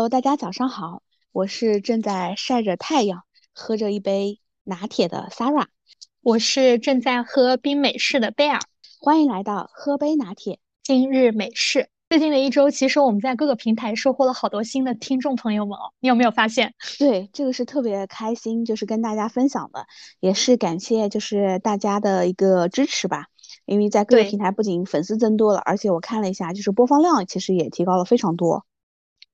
Hello，大家早上好，我是正在晒着太阳，喝着一杯拿铁的 Sarah，我是正在喝冰美式的贝尔，欢迎来到喝杯拿铁今日美式。最近的一周，其实我们在各个平台收获了好多新的听众朋友们哦，你有没有发现？对，这个是特别开心，就是跟大家分享的，也是感谢就是大家的一个支持吧。因为在各个平台不仅粉丝增多了，而且我看了一下，就是播放量其实也提高了非常多。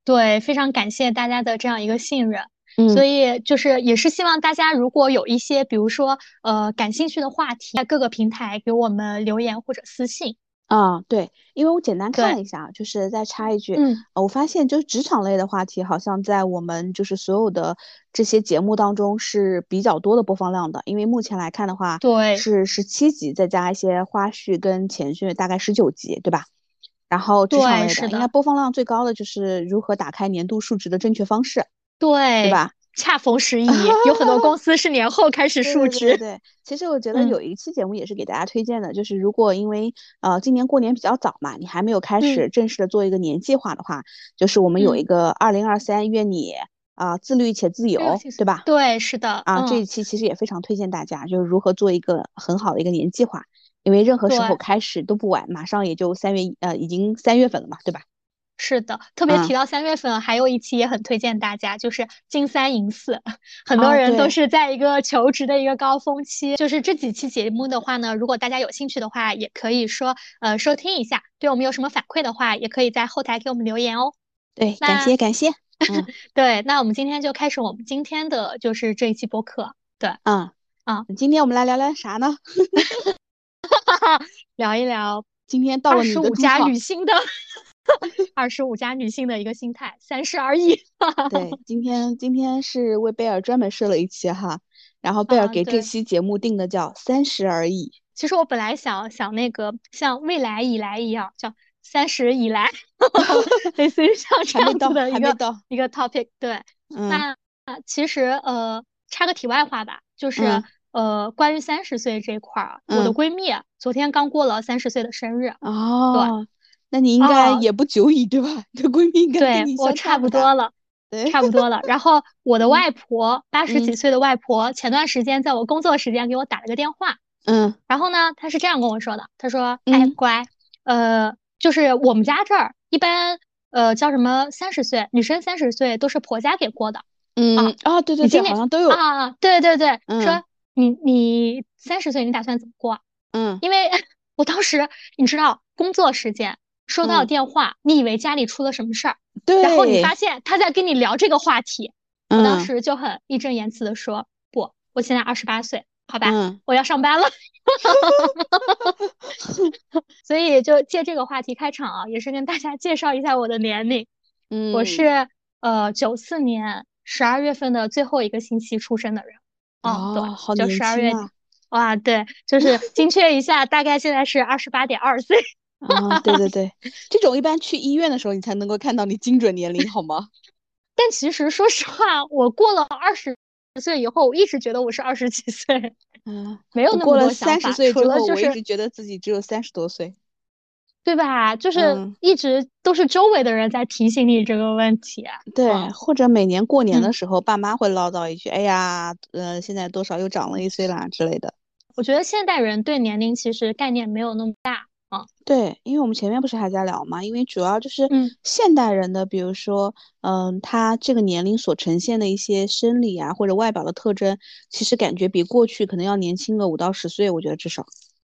对，非常感谢大家的这样一个信任。嗯，所以就是也是希望大家如果有一些，比如说呃感兴趣的话题，在各个平台给我们留言或者私信。啊，对，因为我简单看了一下，就是再插一句，嗯，呃我发现就是职场类的话题，好像在我们就是所有的这些节目当中是比较多的播放量的。因为目前来看的话，对是十七集，再加一些花絮跟前序，大概十九集，对吧？然后职场类的，对是的应该播放量最高的就是如何打开年度数值的正确方式，对，对吧？恰逢时宜，有很多公司是年后开始对述职。对对对，其实我觉得嗯有一期节目也是给大家推荐的，就是如果因为呃今年过年比较早嘛，你还没有开始正式的做一个年计划的话，就是我们有嗯一个二零二三愿你啊、自律且自由，对吧？对，是的，啊，这嗯一期其实也非常推荐大家，就是如何做一个很好的一个年计划，因为任何时候开始都不晚，马上也就三月呃已经三月份了嘛，对吧？是的，特别嗯提到三月份，还有一期也很推荐大家，就是金三银四，很多啊人都是在一个求职的一个高峰期。就是这几期节目的话呢，如果大家有兴趣的话，也可以说呃收听一下，对我们有什么反馈的话，也可以在后台给我们留言哦。对，感谢感谢，嗯对，那我们今天就开始我们今天的就是这一期播客，对，嗯啊，今天我们来聊聊啥呢？聊一聊今天到了你二十五加女性的 二十五加女性的一个心态，三十而已。对，今天今天是为贝尔专门设了一期哈，然后贝尔啊给这期节目定的叫“三十而已其实我本来想想那个像未来以来一样，叫三十以来，类似于像”，这样子的一个一个 topic。对，嗯那那其实呃，插个题外话吧，就是嗯呃，关于三十岁这一块儿，我的嗯闺蜜昨天刚过了三十岁的生日，哦，那你应该哦也不久矣对吧？你的闺蜜应该对跟我差不，多了。对，差不多了。然后 我的嗯外婆，八十几嗯岁的外婆，前段时间在我工作时间给我打了个电话，嗯然后呢，她是这样跟我说的，她说：“哎，嗯乖，呃，就是我们家这儿一般，呃，叫什么三十岁，女生三十岁都是婆家给过的嗯啊，对对对，好像都有，啊。对对对，嗯说你你三十岁你打算怎么过？嗯因为我当时你知道工作时间收到嗯电话，你以为家里出了什么事儿，对然后你，发现他在跟你聊这个话题。”我当嗯时就很义正言辞的说：“不，我现在二十八岁，好吧，嗯我要上班了。”所以就借这个话题开场啊，也是跟大家介绍一下我的年龄。嗯，我是呃九四年十二月份的最后一个星期出生的人。哦，对，哦，好就年十二月底。轻啊，哇，对，就是 精确一下，大概现在是二十八点二岁。啊，对对对，这种一般去医院的时候你才能够看到你精准年龄，好吗？但其实说实话，我过了二十岁以后，我一直觉得我是二十几岁。嗯，没有那我过了么多想法，三十岁除之后，我一直觉得自己只有三十多岁。对吧？就是嗯一直都是周围的人在提醒你这个问题。对，嗯或者每年过年的嗯时候，爸妈会唠叨一句：“哎呀，呃，现在多少又长了一岁啦之类的。我觉得现代人对年龄其实概念没有那么大。”对，因为我们前面不是还在聊嘛，因为主要就是嗯现代人的，比如说，嗯，他这个年龄所呈现的一些生理啊或者外表的特征，其实感觉比过去可能要年轻个五到十岁，我觉得至少。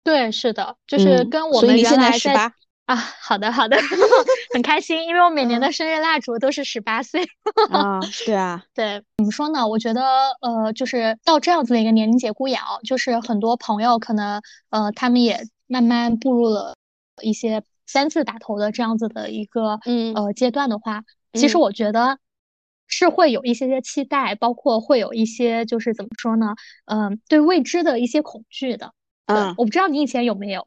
对，是的，就是嗯跟我们原来在十八，啊，好的好的，很开心，因为我每年的嗯生日蜡烛都是十八岁。啊，对啊，对，怎么说呢？我觉得，呃，就是到这样子的一个年龄节骨眼哦，就是很多朋友可能，呃，他们也慢慢步入了一些三字打头的这样子的一个嗯呃阶段的话，其实嗯我觉得是会有一些些期待，包括会有一些就是怎么说呢？嗯、对未知的一些恐惧的。嗯，我不知道你以前有没有。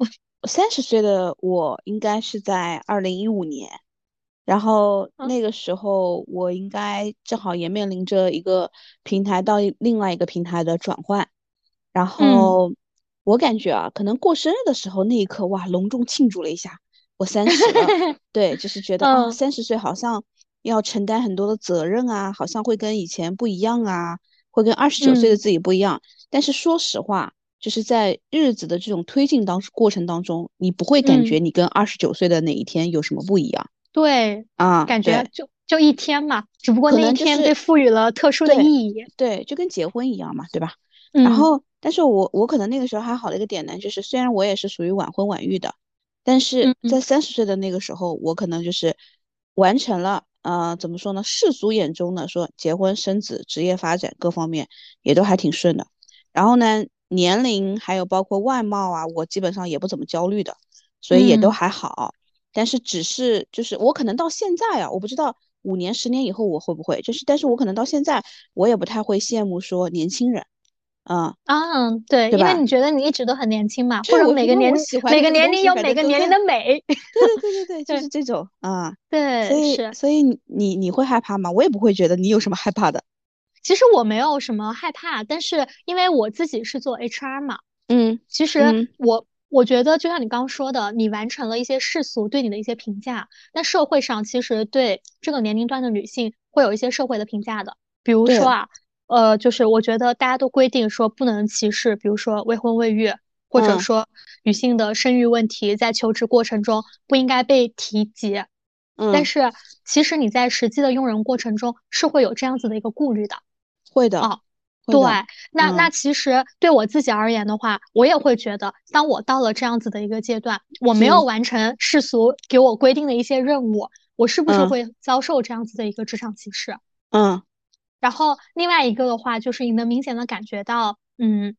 三十岁的我应该是在二零一五年，然后嗯那个时候我应该正好也面临着一个平台到另外一个平台的转换，然后我感觉啊，可能过生日的时候那一刻，哇，隆重庆祝了一下，我三十了，对，就是觉得啊，嗯。三十岁好像要承担很多的责任啊，好像会跟以前不一样啊，会跟二十九岁的自己不一样。但是说实话，就是在日子的这种推进当过程当中，你不会感觉你跟二十九岁的哪一天有什么不一样。对啊，感觉就就一天嘛，只不过那一天被赋予了特殊的意义。对，就跟结婚一样嘛，对吧？然后，但是我我可能那个时候还好的一个点呢，就是虽然我也是属于晚婚晚育的，但是在三十岁的那个时候，我可能就是完成了，呃，怎么说呢？世俗眼中的说结婚生子、职业发展各方面也都还挺顺的。然后呢，年龄还有包括外貌啊，我基本上也不怎么焦虑的，所以也都还好。但是只是就是我可能到现在啊，我不知道五年、十年以后我会不会，就是但是我可能到现在我也不太会羡慕说年轻人。嗯啊，对，因为你觉得你一直都很年轻嘛，或者每个年每个年龄有每个年龄的美。对对对对对，就是这种啊。对，所以所以你你会害怕吗？我也不会觉得你有什么害怕的。其实我没有什么害怕，但是因为我自己是做 HR 嘛，嗯，其实我我觉得就像你刚刚说的，你完成了一些世俗对你的一些评价，那社会上其实对这个年龄段的女性会有一些社会的评价的，比如说啊。呃，就是我觉得大家都规定说不能歧视，比如说未婚未育，或者说女性的生育问题在求职过程中不应该被提及。嗯，但是其实你在实际的用人过程中是会有这样子的一个顾虑的。会的啊，对，那那其实对我自己而言的话，我也会觉得，当我到了这样子的一个阶段，我没有完成世俗给我规定的一些任务，我是不是会遭受这样子的一个职场歧视？嗯。然后另外一个的话，就是你能明显的感觉到，嗯，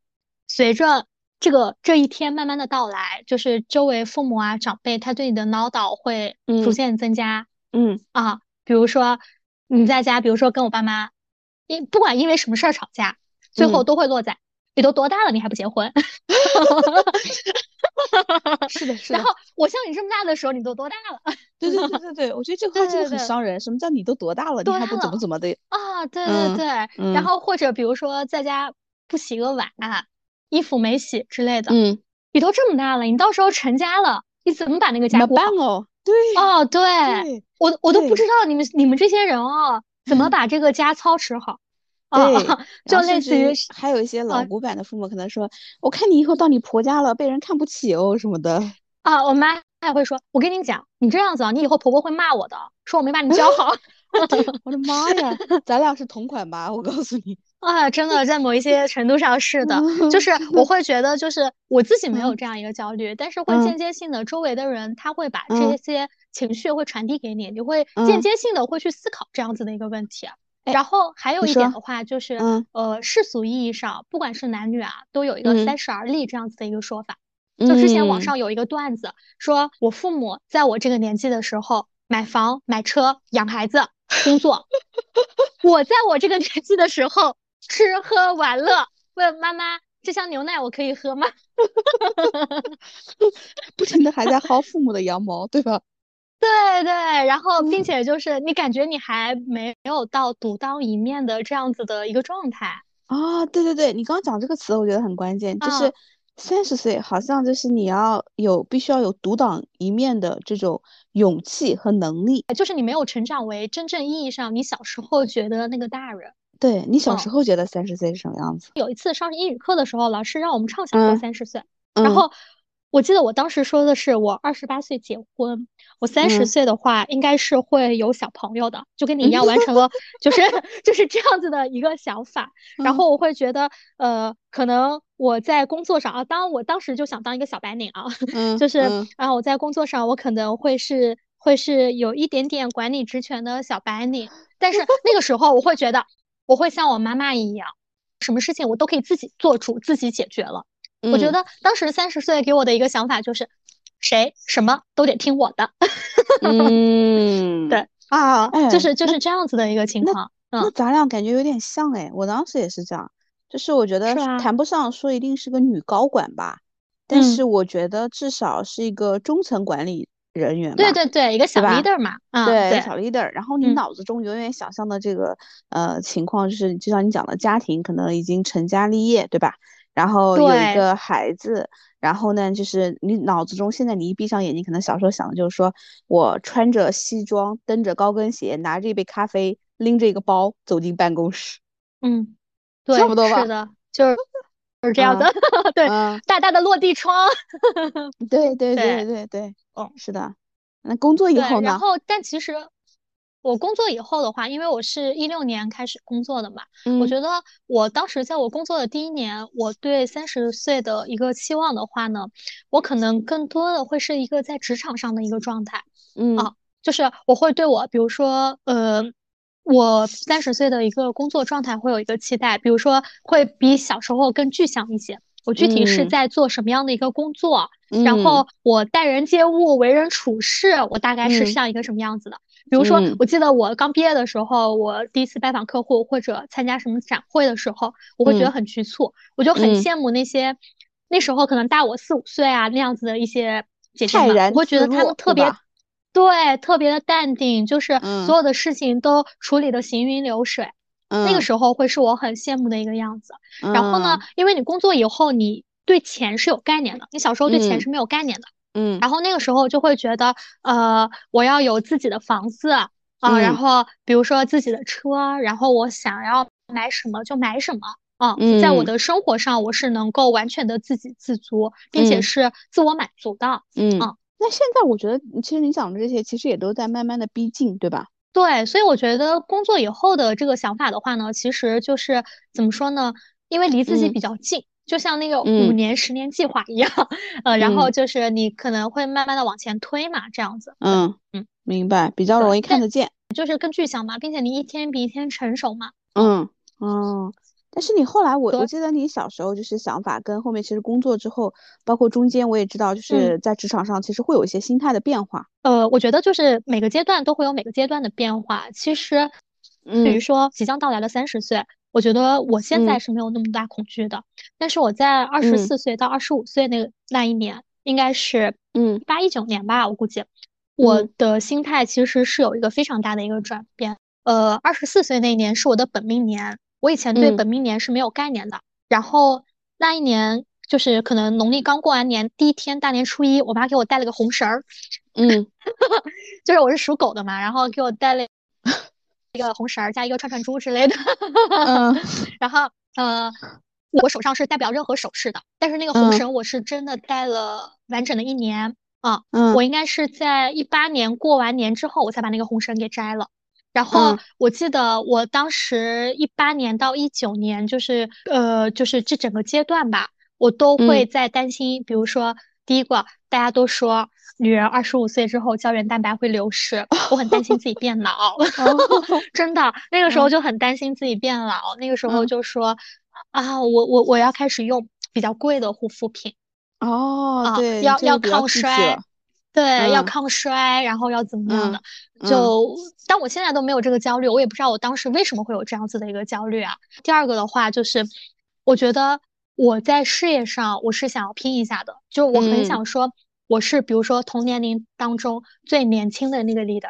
随着这个这一天慢慢的到来，就是周围父母啊长辈他对你的唠叨会逐渐增加，嗯。啊，比如说你在家，比如说跟我爸妈，因不管因为什么事儿吵架，最后都会落在你都多大了，你还不结婚？是的，是的。然后我像你这么大的时候，你都多大了？对对对对对，我觉得这个话真的很伤人。什么叫你都多大了，你还不怎么怎么的？啊，对对对。然后或者比如说在家不洗个碗，衣服没洗之类的。嗯。你都这么大了，你到时候成家了，你怎么把那个家过好？哦，对。哦，对。我我都不知道你们你们这些人哦，怎么把这个家操持好。对，就类似于还有一些老古板的父母可能说：“我看你以后到你婆家了，被人看不起哦什么的。”啊，我妈还会说：“我跟你讲，你这样子啊，你以后婆婆会骂我的，说我没把你教好。”我的妈呀，咱俩是同款吧？我告诉你 啊，真的，在某一些程度上是的，就是我会觉得，就是我自己没有这样一个焦虑，但是会间接性的，周围的人他会把这些情绪会传递给你，你会间接性的会去思考这样子的一个问题。然后还有一点的话，就是，呃，世俗意义上，不管是男女啊，都有一个三十而立这样子的一个说法。就之前网上有一个段子，说我父母在我这个年纪的时候买房、买车、养孩子、工作，我在我这个年纪的时候吃喝玩乐，问妈妈这箱牛奶我可以喝吗？不停的还在薅父母的羊毛，对吧？对对，然后并且就是你感觉你还没有到独当一面的这样子的一个状态啊！对对对，你刚刚讲这个词，我觉得很关键，就是三十岁好像就是你要有必须要有独当一面的这种勇气和能力，就是你没有成长为真正意义上你小时候觉得那个大人。对你小时候觉得三十岁是什么样子？有一次上英语课的时候，老师让我们畅想过三十岁，然后。我记得我当时说的是，我二十八岁结婚，我三十岁的话应该是会有小朋友的，就跟你一样完成了，就是就是这样子的一个想法。然后我会觉得，呃，可能我在工作上啊，当我当时就想当一个小白领啊，就是啊，我在工作上我可能会是会是有一点点管理职权的小白领，但是那个时候我会觉得，我会像我妈妈一样，什么事情我都可以自己做主，自己解决了。我觉得当时三十岁给我的一个想法就是，谁什么都得听我的。嗯，对啊，就是就是这样子的一个情况。那咱俩感觉有点像哎，我当时也是这样，就是我觉得谈不上说一定是个女高管吧，但是我觉得至少是一个中层管理人员。对对对，一个小 leader 嘛，对小 leader。然后你脑子中永远想象的这个呃情况，就是就像你讲的，家庭可能已经成家立业，对吧？然后有一个孩子，然后呢，就是你脑子中现在你一闭上眼睛，可能小时候想的就是说我穿着西装，蹬着高跟鞋，拿着一杯咖啡，拎着一个包走进办公室。嗯，对，差不多吧。是的，就是就是这样的。对，大大的落地窗。对对对 对对，哦，是的。那工作以后呢？然后，但其实。我工作以后的话，因为我是一六年开始工作的嘛，我觉得我当时在我工作的第一年，我对三十岁的一个期望的话呢，我可能更多的会是一个在职场上的一个状态，嗯。啊，就是我会对我，比如说，呃，我三十岁的一个工作状态会有一个期待，比如说会比小时候更具象一些，我具体是在做什么样的一个工作，然后我待人接物、为人处事，我大概是像一个什么样子的。比如说，我记得我刚毕业的时候，我第一次拜访客户或者参加什么展会的时候，我会觉得很局促，我就很羡慕那些那时候可能大我四五岁啊那样子的一些姐姐们，我会觉得他们特别对，特别的淡定，就是所有的事情都处理的行云流水。那个时候会是我很羡慕的一个样子。然后呢，因为你工作以后，你对钱是有概念的，你小时候对钱是没有概念的。嗯，然后那个时候就会觉得，呃，我要有自己的房子啊，然后比如说自己的车，然后我想要买什么就买什么啊，嗯在我的生活上我是能够完全的自给自足，并且是自我满足的。嗯，那现在我觉得，其实你讲的这些，其实也都在慢慢的逼近，对吧？对，所以我觉得工作以后的这个想法的话呢，其实就是怎么说呢？因为离自己比较近。就像那个五年、十年计划一样，呃，然后就是你可能会慢慢的往前推嘛，这样子。嗯嗯，明白，比较容易看得见，就是更具象嘛，并且你一天比一天成熟嘛。嗯嗯，但是你后来，我我记得你小时候就是想法跟后面其实工作之后，包括中间我也知道，就是在职场上其实会有一些心态的变化。呃，我觉得就是每个阶段都会有每个阶段的变化。其实，比如说即将到来的三十岁。我觉得我现在是没有那么大恐惧的，但是我在二十四岁到二十五岁那那一年，应该是嗯八一九年吧，我估计我的心态其实是有一个非常大的一个转变。呃，二十四岁那一年是我的本命年，我以前对本命年是没有概念的。然后那一年就是可能农历刚过完年第一天，大年初一，我妈给我带了个红绳儿，嗯，就是我是属狗的嘛，然后给我带了。一个红绳儿加一个串串珠之类的，嗯，然后呃，我手上是戴不了任何首饰的，但是那个红绳我是真的戴了完整的一年啊，嗯，我应该是在一八年过完年之后，我才把那个红绳给摘了。然后我记得我当时一八年到一九年，就是呃，就是这整个阶段吧，我都会在担心，比如说第一个，大家都说。女人二十五岁之后胶原蛋白会流失，我很担心自己变老，真的，那个时候就很担心自己变老。那个时候就说啊，我我我要开始用比较贵的护肤品哦，对，要要抗衰，对，要抗衰，然后要怎么样的？就但我现在都没有这个焦虑，我也不知道我当时为什么会有这样子的一个焦虑啊。第二个的话就是，我觉得我在事业上我是想要拼一下的，就我很想说。我是比如说同年龄当中最年轻的那个 leader，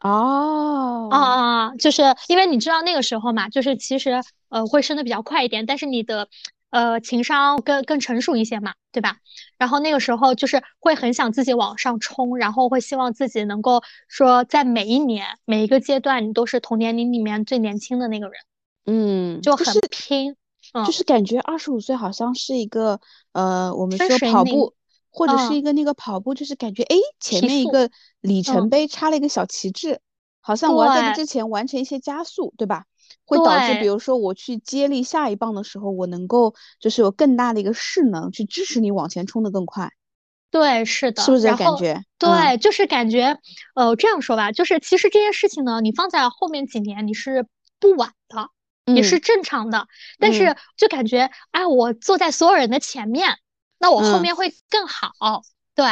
哦，啊啊，就是因为你知道那个时候嘛，就是其实呃会升的比较快一点，但是你的呃情商更更成熟一些嘛，对吧？然后那个时候就是会很想自己往上冲，然后会希望自己能够说在每一年每一个阶段你都是同年龄里面最年轻的那个人，嗯，就很拼，就是感觉二十五岁好像是一个呃我们说跑步。或者是一个那个跑步，就是感觉哎，前面一个里程碑插了一个小旗帜，好像我要在这之前完成一些加速，对吧？会导致比如说我去接力下一棒的时候，我能够就是有更大的一个势能去支持你往前冲的更快。对，是的，是不是这感觉？对，就是感觉，呃，这样说吧，就是其实这件事情呢，你放在后面几年你是不晚的，你是正常的，但是就感觉哎，我坐在所有人的前面。那我后面会更好，对，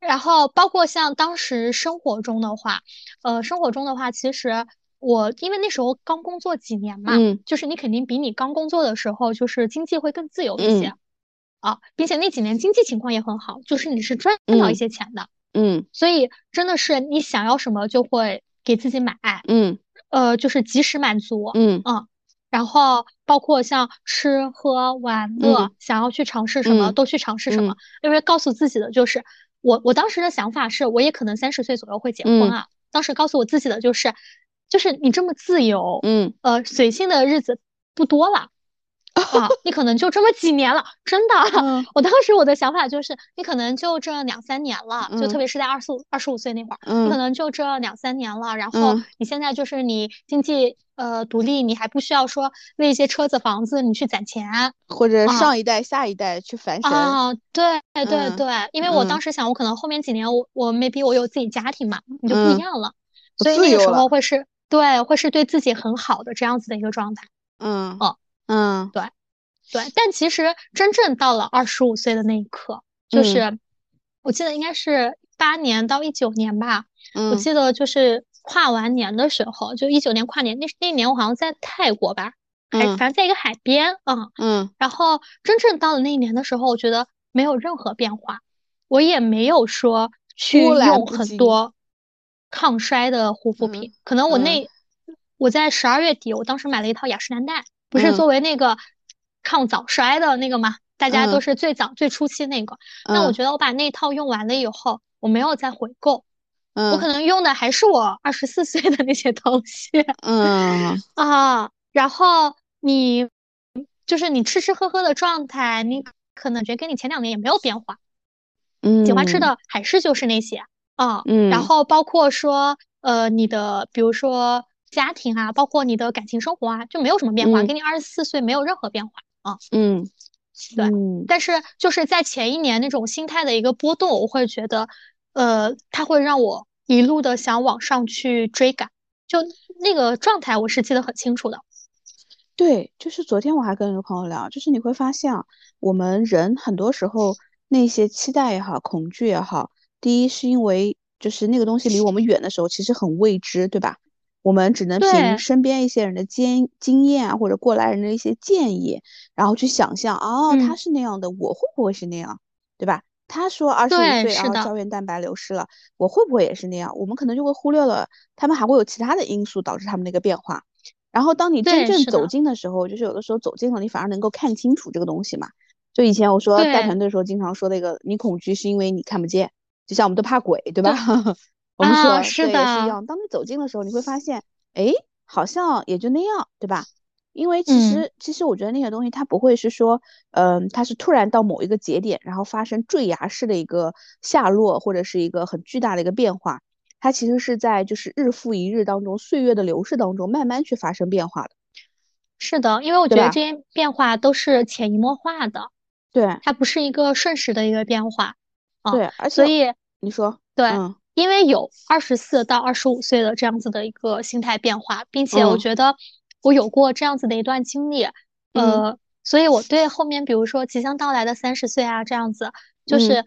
然后包括像当时生活中的话，呃，生活中的话，其实我因为那时候刚工作几年嘛，就是你肯定比你刚工作的时候，就是经济会更自由一些，啊，并且那几年经济情况也很好，就是你是赚到一些钱的，嗯，所以真的是你想要什么就会给自己买，嗯，呃，就是及时满足，嗯。嗯。然后包括像吃喝玩乐，想要去尝试什么都去尝试什么，因为告诉自己的就是我我当时的想法是，我也可能三十岁左右会结婚啊。当时告诉我自己的就是，就是你这么自由，嗯，呃，随性的日子不多了。啊，你可能就这么几年了，真的。我当时我的想法就是，你可能就这两三年了，就特别是在二十五、二十五岁那会儿，你可能就这两三年了。然后你现在就是你经济呃独立，你还不需要说为一些车子房子你去攒钱，或者上一代下一代去翻身。啊，对对对，因为我当时想，我可能后面几年我我 maybe 我有自己家庭嘛，你就不一样了，所以那个时候会是对，会是对自己很好的这样子的一个状态。嗯，哦。嗯，对，对，但其实真正到了二十五岁的那一刻，就是我记得应该是八年到一九年吧，我记得就是跨完年的时候，就一九年跨年那那年我好像在泰国吧，还反正在一个海边啊，嗯，然后真正到了那一年的时候，我觉得没有任何变化，我也没有说去用很多抗衰的护肤品，可能我那我在十二月底，我当时买了一套雅诗兰黛。不是作为那个抗早衰的那个吗？大家都是最早最初期那个。那我觉得我把那套用完了以后，我没有再回购。嗯，我可能用的还是我二十四岁的那些东西。嗯 啊，然后你就是你吃吃喝喝的状态，你可能觉得跟你前两年也没有变化。嗯，喜欢吃的还是就是那些啊。嗯，然后包括说呃你的，比如说。家庭啊，包括你的感情生活啊，就没有什么变化，跟你二十四岁没有任何变化啊。嗯，对。但是就是在前一年那种心态的一个波动，我会觉得，呃，它会让我一路的想往上去追赶，就那个状态我是记得很清楚的。对，就是昨天我还跟一个朋友聊，就是你会发现啊，我们人很多时候那些期待也好，恐惧也好，第一是因为就是那个东西离我们远的时候，其实很未知，对吧？我们只能凭身边一些人的经经验啊，或者过来人的一些建议，然后去想象，哦，他是那样的，我会不会是那样，对吧？他说二十五岁然后胶原蛋白流失了，我会不会也是那样？我们可能就会忽略了他们还会有其他的因素导致他们那个变化。然后当你真正走近的时候，就是有的时候走近了，你反而能够看清楚这个东西嘛。就以前我说带团队的时候，经常说那个，你恐惧是因为你看不见，就像我们都怕鬼，对吧？我们说是的，也是一样。当你走近的时候，你会发现，哎，好像也就那样，对吧？因为其实，其实我觉得那些东西它不会是说，嗯，它是突然到某一个节点，然后发生坠崖式的一个下落，或者是一个很巨大的一个变化。它其实是在就是日复一日当中，岁月的流逝当中，慢慢去发生变化的。是的，因为我觉得这些变化都是潜移默化的，对，它不是一个瞬时的一个变化。对，而且所以你说对。因为有二十四到二十五岁的这样子的一个心态变化，并且我觉得我有过这样子的一段经历，呃，所以我对后面比如说即将到来的三十岁啊这样子，就是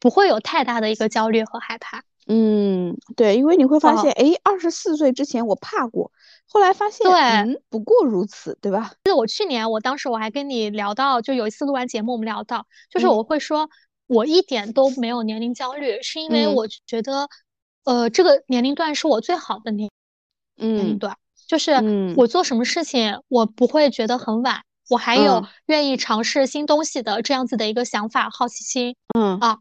不会有太大的一个焦虑和害怕。嗯，对，因为你会发现，哎，二十四岁之前我怕过，后来发现，对，不过如此，对吧？记得我去年，我当时我还跟你聊到，就有一次录完节目，我们聊到，就是我会说。我一点都没有年龄焦虑，是因为我觉得，呃，这个年龄段是我最好的年年龄段，就是我做什么事情我不会觉得很晚，我还有愿意尝试新东西的这样子的一个想法、好奇心，嗯。啊，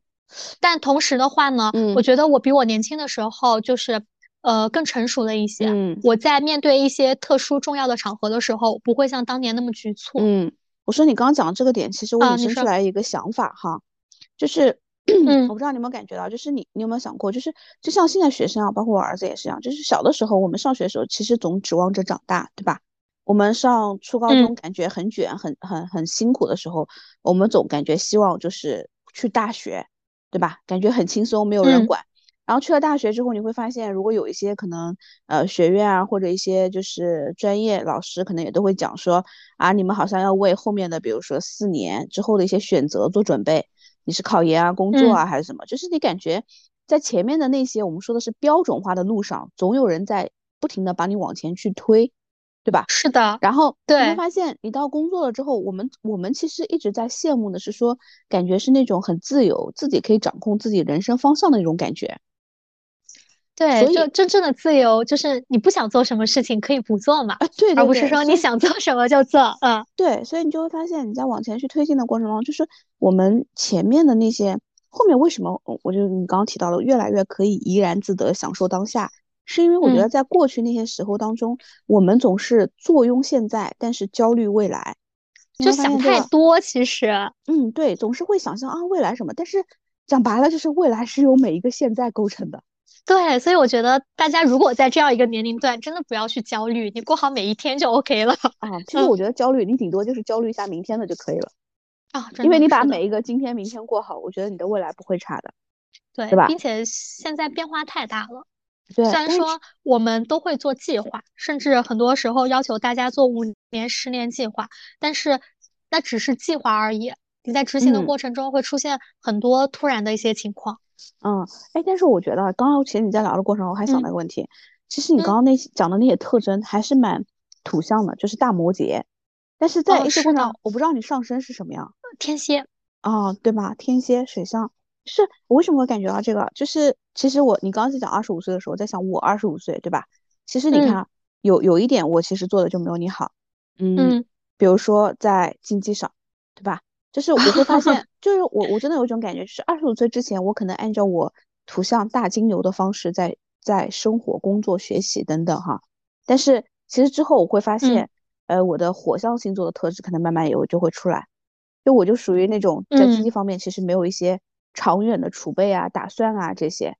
但同时的话呢，我觉得我比我年轻的时候就是呃更成熟了一些，嗯。我在面对一些特殊重要的场合的时候，不会像当年那么局促。嗯，我说你刚刚讲这个点，其实我引申出来一个想法哈。就是，我不知道你有没有感觉到，就是你，你有没有想过，就是就像现在学生啊，包括我儿子也是一样，就是小的时候我们上学的时候，其实总指望着长大，对吧？我们上初高中感觉很卷，很很很辛苦的时候，我们总感觉希望就是去大学，对吧？感觉很轻松，没有人管。然后去了大学之后，你会发现，如果有一些可能，呃，学院啊，或者一些就是专业老师，可能也都会讲说，啊，你们好像要为后面的，比如说四年之后的一些选择做准备。你是考研啊、工作啊还是什么？就是你感觉在前面的那些我们说的是标准化的路上，总有人在不停的把你往前去推，对吧？是的。然后你会发现，你到工作了之后，我们我们其实一直在羡慕的是说，感觉是那种很自由，自己可以掌控自己人生方向的那种感觉。对，就真正的自由就是你不想做什么事情可以不做嘛，对，而不是说你想做什么就做，嗯，对，所以你就会发现你在往前去推进的过程中，就是我们前面的那些，后面为什么我就你刚刚提到了越来越可以怡然自得享受当下，是因为我觉得在过去那些时候当中，我们总是坐拥现在，但是焦虑未来，就想太多，其实，嗯，对，总是会想象啊未来什么，但是讲白了就是未来是由每一个现在构成的。对，所以我觉得大家如果在这样一个年龄段，真的不要去焦虑，你过好每一天就 OK 了啊。其实我觉得焦虑，你顶多就是焦虑一下明天的就可以了啊。因为你把每一个今天、明天过好，我觉得你的未来不会差的，对对吧？并且现在变化太大了，对。虽然说我们都会做计划，甚至很多时候要求大家做五年、十年计划，但是那只是计划而已。你在执行的过程中会出现很多突然的一些情况。嗯，哎，但是我觉得刚刚其实你在聊的过程，我还想到一个问题，其实你刚刚那些讲的那些特征还是蛮土象的，就是大摩羯。但是在一些过程，我不知道你上升是什么样，天蝎。哦，对吧？天蝎水象，是我为什么会感觉到这个？就是其实我你刚刚在讲二十五岁的时候，在想我二十五岁，对吧？其实你看，有有一点我其实做的就没有你好，嗯，比如说在经济上，对吧？就是我会发现，就是我我真的有一种感觉，就是二十五岁之前，我可能按照我图像大金牛的方式在在生活、工作、学习等等哈。但是其实之后我会发现，呃，我的火象星座的特质可能慢慢有就会出来。就我就属于那种在经济方面其实没有一些长远的储备啊、打算啊这些，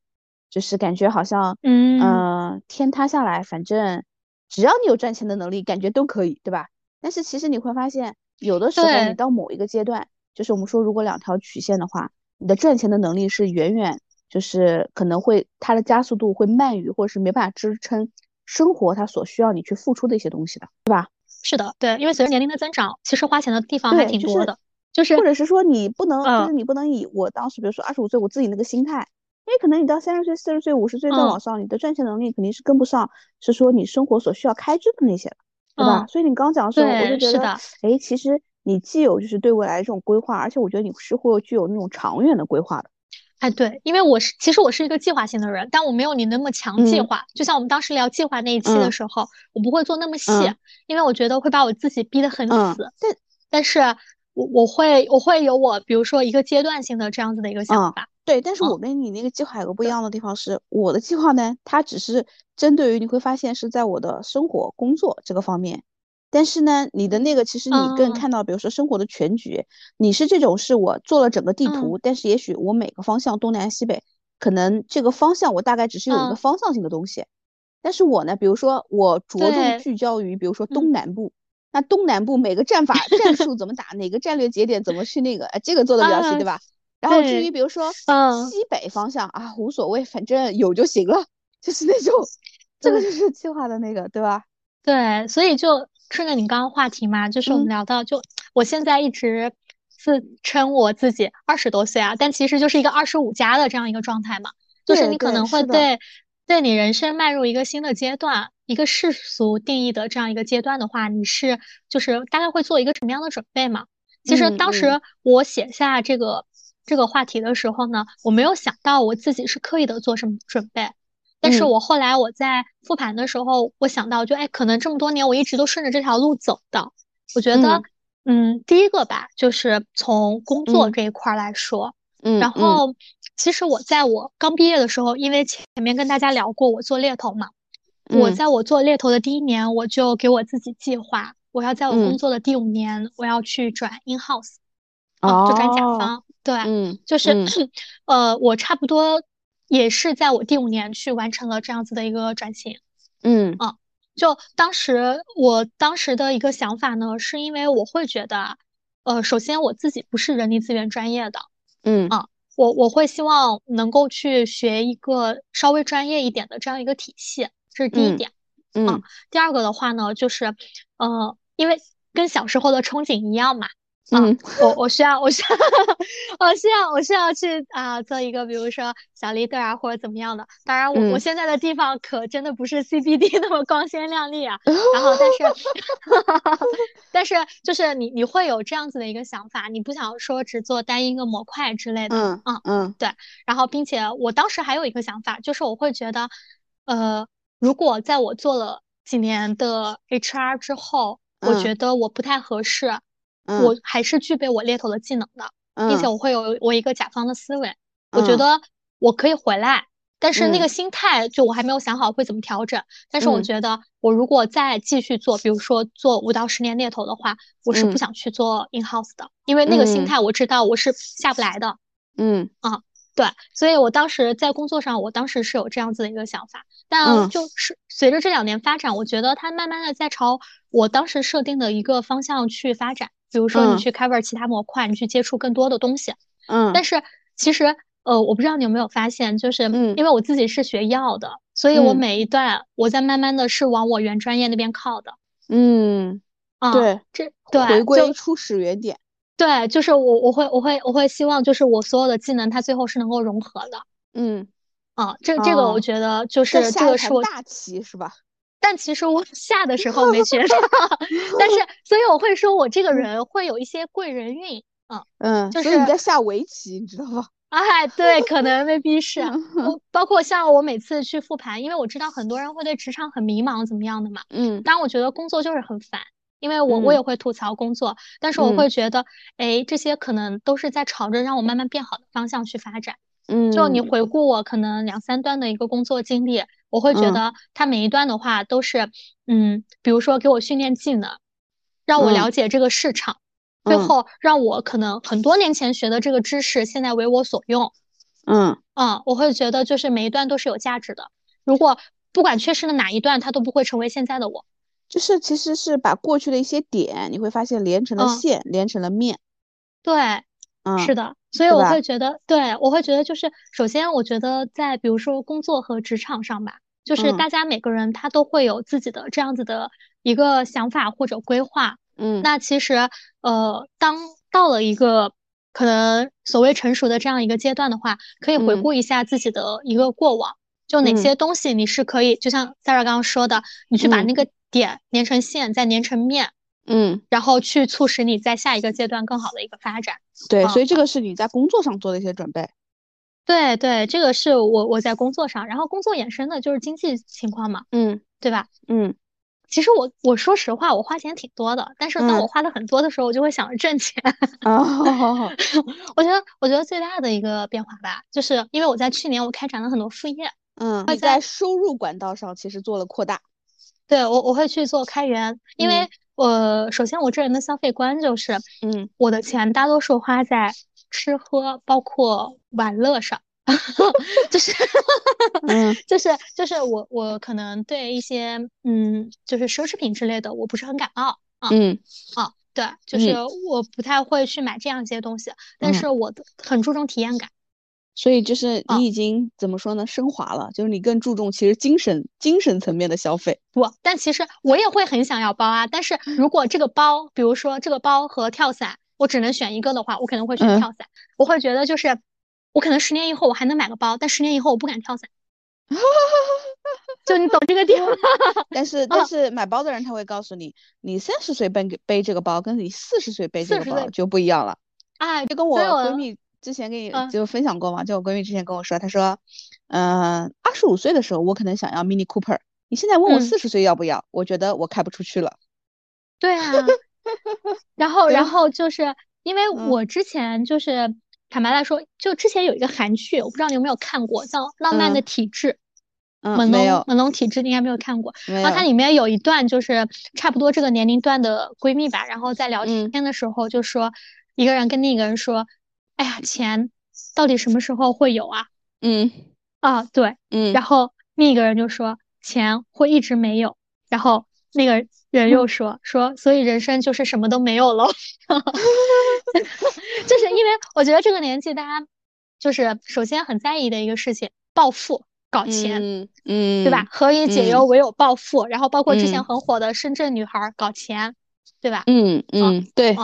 就是感觉好像嗯天塌下来，反正只要你有赚钱的能力，感觉都可以，对吧？但是其实你会发现。有的时候，你到某一个阶段，就是我们说，如果两条曲线的话，你的赚钱的能力是远远，就是可能会它的加速度会慢于，或者是没办法支撑生活它所需要你去付出的一些东西的，对吧？是的，对，因为随着年龄的增长，其实花钱的地方还挺多的，就是或者是说你不能，就是你不能以我当时比如说二十五岁我自己那个心态，因为可能你到三十岁、四十岁、五十岁再往上，你的赚钱能力肯定是跟不上，是说你生活所需要开支的那些的。对吧？所以你刚讲的时候，我就觉得，哎，其实你既有就是对未来这种规划，而且我觉得你是会具有那种长远的规划的。哎，对，因为我是其实我是一个计划性的人，但我没有你那么强计划。就像我们当时聊计划那一期的时候，我不会做那么细，因为我觉得会把我自己逼得很死。但但是我我会我会有我比如说一个阶段性的这样子的一个想法。对，但是我跟你那个计划有个不一样的地方是，我的计划呢，它只是针对于你会发现是在我的生活、工作这个方面，但是呢，你的那个其实你更看到，比如说生活的全局，你是这种是我做了整个地图，但是也许我每个方向东南西北，可能这个方向我大概只是有一个方向性的东西，但是我呢，比如说我着重聚焦于，比如说东南部，那东南部每个战法 战术怎么打，哪个战略节点怎么去那个，哎，这个做的比较细，对吧？然后至于比如说西北方向啊，无所谓，反正有就行了，就是那种，这个就是计划的那个，对吧？对，所以就顺着你刚刚话题嘛，就是我们聊到，就我现在一直自称我自己二十多岁啊，但其实就是一个二十五加的这样一个状态嘛，就是你可能会对对你人生迈入一个新的阶段，一个世俗定义的这样一个阶段的话，你是就是大概会做一个什么样的准备嘛？其实当时我写下这个。这个话题的时候呢，我没有想到我自己是刻意的做什么准备，但是我后来我在复盘的时候，我想到就哎，可能这么多年我一直都顺着这条路走的。我觉得，嗯，第一个吧，就是从工作这一块来说，嗯，然后其实我在我刚毕业的时候，因为前面跟大家聊过我做猎头嘛，我在我做猎头的第一年，我就给我自己计划，我要在我工作的第五年，我要去转 in house，哦，就转甲方。对，嗯，就是，呃，我差不多也是在我第五年去完成了这样子的一个转型，嗯，啊，就当时我当时的一个想法呢，是因为我会觉得，呃，首先我自己不是人力资源专业的，嗯，啊，我我会希望能够去学一个稍微专业一点的这样一个体系，这是第一点，嗯，第二个的话呢，就是，呃，因为跟小时候的憧憬一样嘛。嗯，我我需要，我需要，我需要，我需要去啊，做一个比如说小 leader 啊，或者怎么样的。当然，我我现在的地方可真的不是 CBD 那么光鲜亮丽啊。然后，但是，但是就是你你会有这样子的一个想法，你不想说只做单一个模块之类的。嗯嗯嗯，对。然后，并且我当时还有一个想法，就是我会觉得，呃，如果在我做了几年的 HR 之后，我觉得我不太合适。我还是具备我猎头的技能的，并且我会有我一个甲方的思维，我觉得我可以回来，但是那个心态就我还没有想好会怎么调整。但是我觉得我如果再继续做，比如说做五到十年猎头的话，我是不想去做 in house 的，因为那个心态我知道我是下不来的。嗯啊。对，所以我当时在工作上，我当时是有这样子的一个想法，但就是随着这两年发展，我觉得它慢慢的在朝我当时设定的一个方向去发展。比如说你去 cover 其他模块，你去接触更多的东西。嗯，但是其实呃，我不知道你有没有发现，就是因为我自己是学药的，所以我每一段我在慢慢的是往我原专业那边靠的。嗯，啊，对，这对回归初始原点。对，就是我我会我会我会希望就是我所有的技能它最后是能够融合的。嗯，啊，这这个我觉得就是这个是我大棋是吧？但其实我下的时候没学上，但是所以我会说，我这个人会有一些贵人运，嗯嗯，就是你在下围棋，你知道吧？哎，对，可能未必是。包括像我每次去复盘，因为我知道很多人会对职场很迷茫，怎么样的嘛。嗯。当然，我觉得工作就是很烦，因为我我也会吐槽工作，但是我会觉得，哎，这些可能都是在朝着让我慢慢变好的方向去发展。嗯。就你回顾我可能两三段的一个工作经历。我会觉得他每一段的话都是，嗯，比如说给我训练技能，让我了解这个市场，最后让我可能很多年前学的这个知识现在为我所用，嗯嗯，我会觉得就是每一段都是有价值的。如果不管缺失了哪一段，它都不会成为现在的我。就是其实是把过去的一些点，你会发现连成了线，连成了面。对，嗯，是的。所以我会觉得，对我会觉得，就是首先，我觉得在比如说工作和职场上吧，就是大家每个人他都会有自己的这样子的一个想法或者规划。嗯，那其实，呃，当到了一个可能所谓成熟的这样一个阶段的话，可以回顾一下自己的一个过往，就哪些东西你是可以，就像 Sarah 刚刚说的，你去把那个点连成线，再连成面。嗯，然后去促使你在下一个阶段更好的一个发展。对，所以这个是你在工作上做的一些准备。对对，这个是我我在工作上，然后工作衍生的就是经济情况嘛。嗯，对吧？嗯，其实我我说实话，我花钱挺多的，但是当我花的很多的时候，我就会想着挣钱。哦，我觉得我觉得最大的一个变化吧，就是因为我在去年我开展了很多副业。嗯，你在收入管道上其实做了扩大。对我我会去做开源，因为。我首先，我这人的消费观就是，嗯，我的钱大多数花在吃喝，包括玩乐上，就是，嗯，就是就是我我可能对一些嗯，就是奢侈品之类的，我不是很感冒啊，嗯，啊，对，就是我不太会去买这样一些东西，但是我很注重体验感。所以就是你已经怎么说呢？升华了，就是你更注重其实精神精神层面的消费。不，但其实我也会很想要包啊。但是如果这个包，比如说这个包和跳伞，我只能选一个的话，我可能会选跳伞。我会觉得就是，我可能十年以后我还能买个包，但十年以后我不敢跳伞。就你懂这个点吗？但是但是买包的人他会告诉你，你三十岁背背这个包，跟你四十岁背这个包就不一样了。哎，就跟我闺蜜。之前给你就分享过嘛，就我闺蜜之前跟我说，她说，嗯，二十五岁的时候我可能想要 Mini Cooper，你现在问我四十岁要不要，我觉得我开不出去了。对啊，然后然后就是因为我之前就是坦白来说，就之前有一个韩剧，我不知道你有没有看过，叫《浪漫的体质》，嗯，没有，朦胧体质应该没有看过。然后它里面有一段就是差不多这个年龄段的闺蜜吧，然后在聊天的时候就说，一个人跟另一个人说。哎呀，钱到底什么时候会有啊？嗯，啊，对，嗯，然后另一个人就说钱会一直没有，然后那个人又说说，所以人生就是什么都没有了，就是因为我觉得这个年纪大家就是首先很在意的一个事情，暴富搞钱，嗯，对吧？何以解忧，唯有暴富。然后包括之前很火的深圳女孩搞钱，对吧？嗯嗯，对。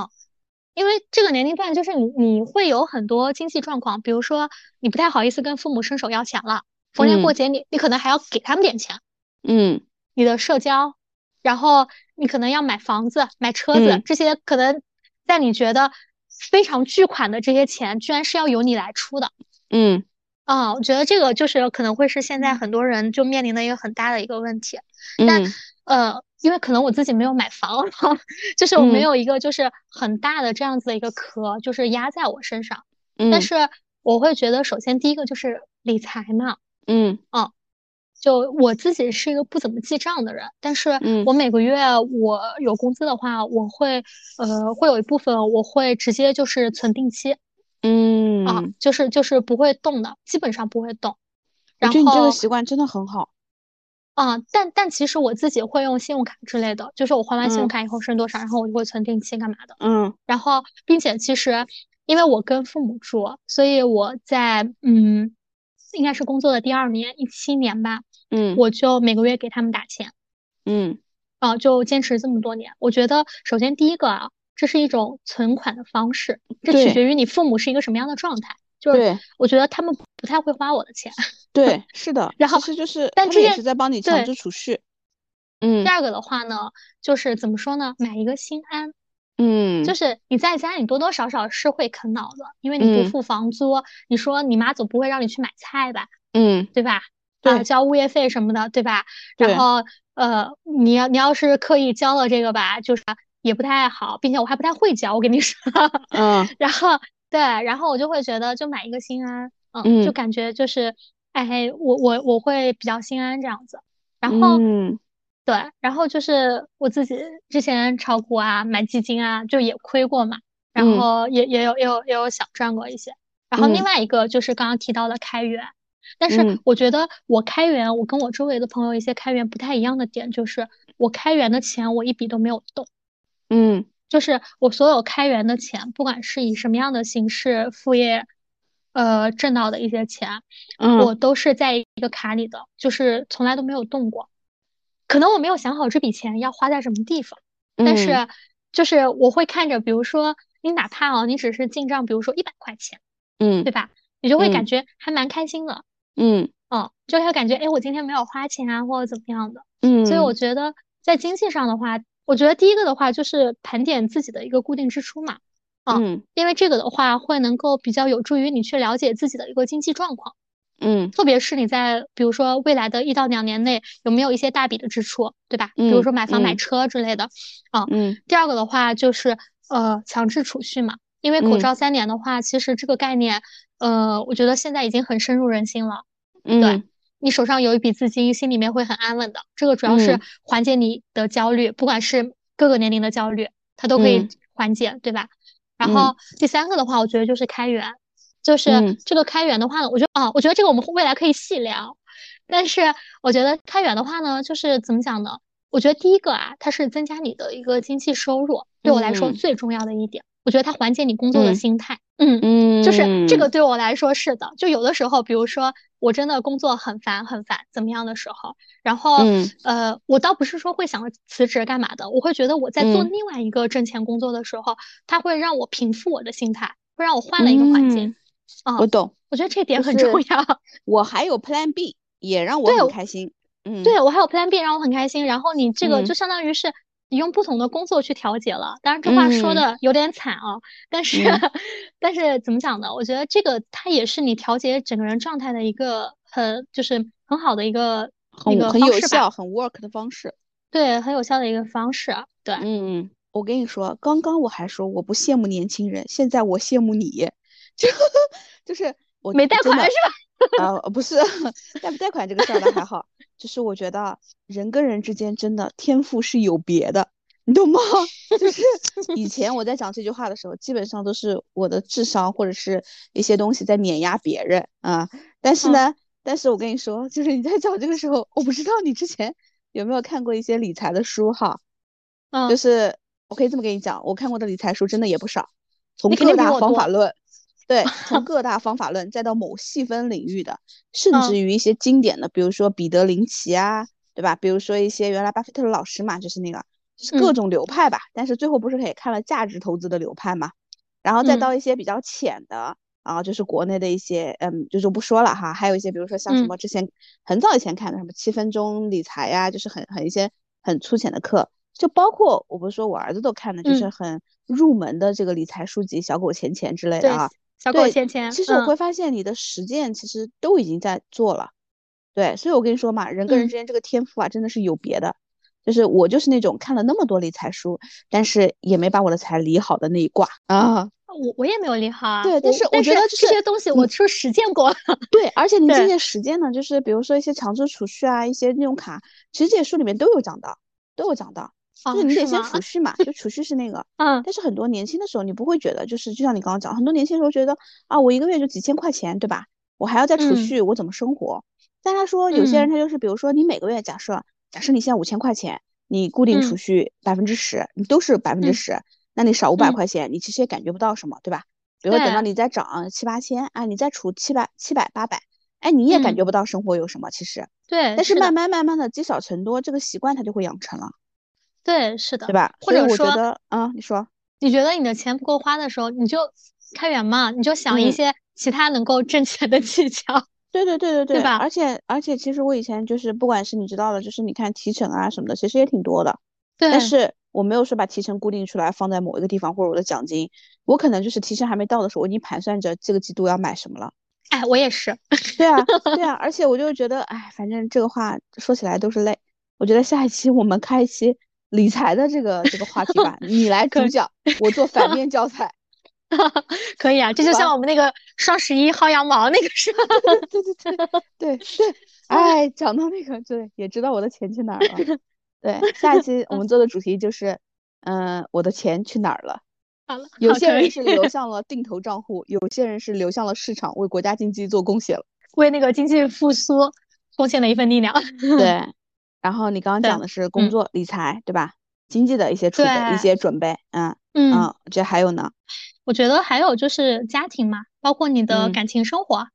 因为这个年龄段就是你你会有很多经济状况，比如说你不太好意思跟父母伸手要钱了，逢年过节你你可能还要给他们点钱，嗯，你的社交，然后你可能要买房子、买车子，这些可能在你觉得非常巨款的这些钱，居然是要由你来出的，嗯，啊，我觉得这个就是可能会是现在很多人就面临的一个很大的一个问题，但呃。因为可能我自己没有买房，就是我没有一个就是很大的这样子的一个壳，就是压在我身上。嗯，但是我会觉得，首先第一个就是理财嘛。嗯嗯，就我自己是一个不怎么记账的人，但是我每个月我有工资的话，我会呃会有一部分我会直接就是存定期。嗯啊，就是就是不会动的，基本上不会动。我觉得你这个习惯真的很好。啊，但但其实我自己会用信用卡之类的，就是我还完信用卡以后剩多少，然后我就会存定期干嘛的。嗯，然后并且其实因为我跟父母住，所以我在嗯应该是工作的第二年，一七年吧，嗯，我就每个月给他们打钱。嗯，啊，就坚持这么多年。我觉得首先第一个啊，这是一种存款的方式，这取决于你父母是一个什么样的状态。就是我觉得他们不太会花我的钱。对，是的。然后其实就是，但这也是在帮你强制储蓄。嗯。第二个的话呢，就是怎么说呢？买一个心安。嗯。就是你在家里多多少少是会啃老的，因为你不付房租，你说你妈总不会让你去买菜吧？嗯。对吧？啊，交物业费什么的，对吧？然后呃，你要你要是刻意交了这个吧，就是也不太好，并且我还不太会交，我跟你说。嗯。然后。对，然后我就会觉得，就买一个心安，嗯，就感觉就是，哎，我我我会比较心安这样子。然后，对，然后就是我自己之前炒股啊，买基金啊，就也亏过嘛，然后也也有也有也有小赚过一些。然后另外一个就是刚刚提到的开源，但是我觉得我开源，我跟我周围的朋友一些开源不太一样的点就是，我开源的钱我一笔都没有动，嗯。就是我所有开源的钱，不管是以什么样的形式副业，呃，挣到的一些钱，我都是在一个卡里的，就是从来都没有动过。可能我没有想好这笔钱要花在什么地方，但是就是我会看着，比如说你哪怕哦，你只是进账，比如说一百块钱，嗯，对吧？你就会感觉还蛮开心的，嗯，哦，就会感觉哎，我今天没有花钱啊，或者怎么样的，嗯。所以我觉得在经济上的话。我觉得第一个的话就是盘点自己的一个固定支出嘛，啊，因为这个的话会能够比较有助于你去了解自己的一个经济状况，嗯，特别是你在比如说未来的一到两年内有没有一些大笔的支出，对吧？比如说买房买车之类的，啊，嗯，第二个的话就是呃强制储蓄嘛，因为口罩三年的话，其实这个概念，呃，我觉得现在已经很深入人心了，嗯对。你手上有一笔资金，心里面会很安稳的。这个主要是缓解你的焦虑，不管是各个年龄的焦虑，它都可以缓解，对吧？然后第三个的话，我觉得就是开源，就是这个开源的话呢，我觉得啊，我觉得这个我们未来可以细聊。但是我觉得开源的话呢，就是怎么讲呢？我觉得第一个啊，它是增加你的一个经济收入，对我来说最重要的一点。我觉得它缓解你工作的心态，嗯嗯，就是这个对我来说是的。就有的时候，比如说我真的工作很烦很烦，怎么样的时候，然后呃，我倒不是说会想着辞职干嘛的，我会觉得我在做另外一个挣钱工作的时候，它会让我平复我的心态，会让我换了一个环境。啊，我懂，我觉得这点很重要。我还有 Plan B，也让我很开心。嗯，对我还有 Plan B，让我很开心。然后你这个就相当于是。你用不同的工作去调节了，当然这话说的有点惨啊，但是，但是怎么讲呢？我觉得这个它也是你调节整个人状态的一个很就是很好的一个那个很有效很 work 的方式，对，很有效的一个方式，对，嗯，我跟你说，刚刚我还说我不羡慕年轻人，现在我羡慕你，就就是我没贷款是吧？啊，不是 贷不贷款这个事儿倒还好。就是我觉得人跟人之间真的天赋是有别的，你懂吗？就是以前我在讲这句话的时候，基本上都是我的智商或者是一些东西在碾压别人啊。但是呢，但是我跟你说，就是你在讲这个时候，我不知道你之前有没有看过一些理财的书哈。嗯，就是我可以这么跟你讲，我看过的理财书真的也不少，从各大方法论。对，从各大方法论再到某细分领域的，甚至于一些经典的，比如说彼得林奇啊，对吧？比如说一些原来巴菲特的老师嘛，就是那个，就是各种流派吧。但是最后不是可以看了价值投资的流派嘛？然后再到一些比较浅的啊，就是国内的一些，嗯，就就不说了哈。还有一些，比如说像什么之前很早以前看的什么七分钟理财呀，就是很很一些很粗浅的课，就包括我不是说我儿子都看的，就是很入门的这个理财书籍，小狗钱钱之类的啊。小狗芊芊。其实我会发现你的实践其实都已经在做了，对，所以我跟你说嘛，人跟人之间这个天赋啊，真的是有别的。就是我就是那种看了那么多理财书，但是也没把我的财理好的那一挂啊。我我也没有理好啊。对，但是我觉得这些东西我是实践过。对，而且你这些实践呢，就是比如说一些强制储蓄啊，一些信用卡，其实这些书里面都有讲到，都有讲到。就是你得先储蓄嘛，就储蓄是那个。嗯。但是很多年轻的时候你不会觉得，就是就像你刚刚讲，很多年轻时候觉得啊，我一个月就几千块钱，对吧？我还要再储蓄，我怎么生活？但他说有些人他就是，比如说你每个月假设。假设你现在五千块钱，你固定储蓄百分之十，你都是百分之十，那你少五百块钱，你其实也感觉不到什么，对吧？比如说等到你再涨七八千，啊，你再储七百七百八百，哎，你也感觉不到生活有什么，其实。对。但是慢慢慢慢的积少成多，这个习惯它就会养成了。对，是的。对吧？或者说，嗯，你说，你觉得你的钱不够花的时候，你就开源嘛，你就想一些其他能够挣钱的技巧。对对对对对，吧？而且而且，其实我以前就是，不管是你知道的，就是你看提成啊什么的，其实也挺多的。对。但是我没有说把提成固定出来放在某一个地方，或者我的奖金，我可能就是提成还没到的时候，我已经盘算着这个季度要买什么了。哎，我也是。对啊，对啊，而且我就觉得，哎，反正这个话说起来都是泪。我觉得下一期我们开一期理财的这个这个话题吧，你来主讲，我做反面教材。可以啊，这就像我们那个双十一薅羊毛那个是吧？对对对对对，哎，讲到那个，对，也知道我的钱去哪儿了。对，下一期我们做的主题就是，嗯，我的钱去哪儿了？好了，有些人是流向了定投账户，有些人是流向了市场，为国家经济做贡献了，为那个经济复苏贡献了一份力量。对，然后你刚刚讲的是工作理财，对吧？经济的一些储备、一些准备，嗯嗯，这还有呢。我觉得还有就是家庭嘛，包括你的感情生活，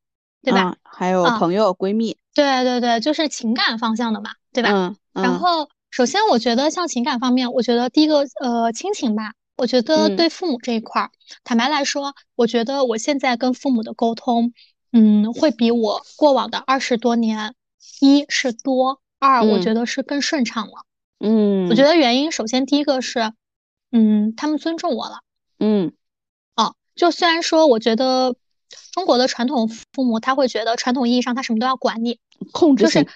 对吧？还有朋友、闺蜜。对对对，就是情感方向的嘛，对吧？嗯。然后，首先我觉得像情感方面，我觉得第一个呃亲情吧，我觉得对父母这一块儿，坦白来说，我觉得我现在跟父母的沟通，嗯，会比我过往的二十多年，一是多，二我觉得是更顺畅了。嗯。我觉得原因，首先第一个是，嗯，他们尊重我了。嗯。哦就虽然说，我觉得中国的传统父母他会觉得传统意义上他什么都要管你，控制性，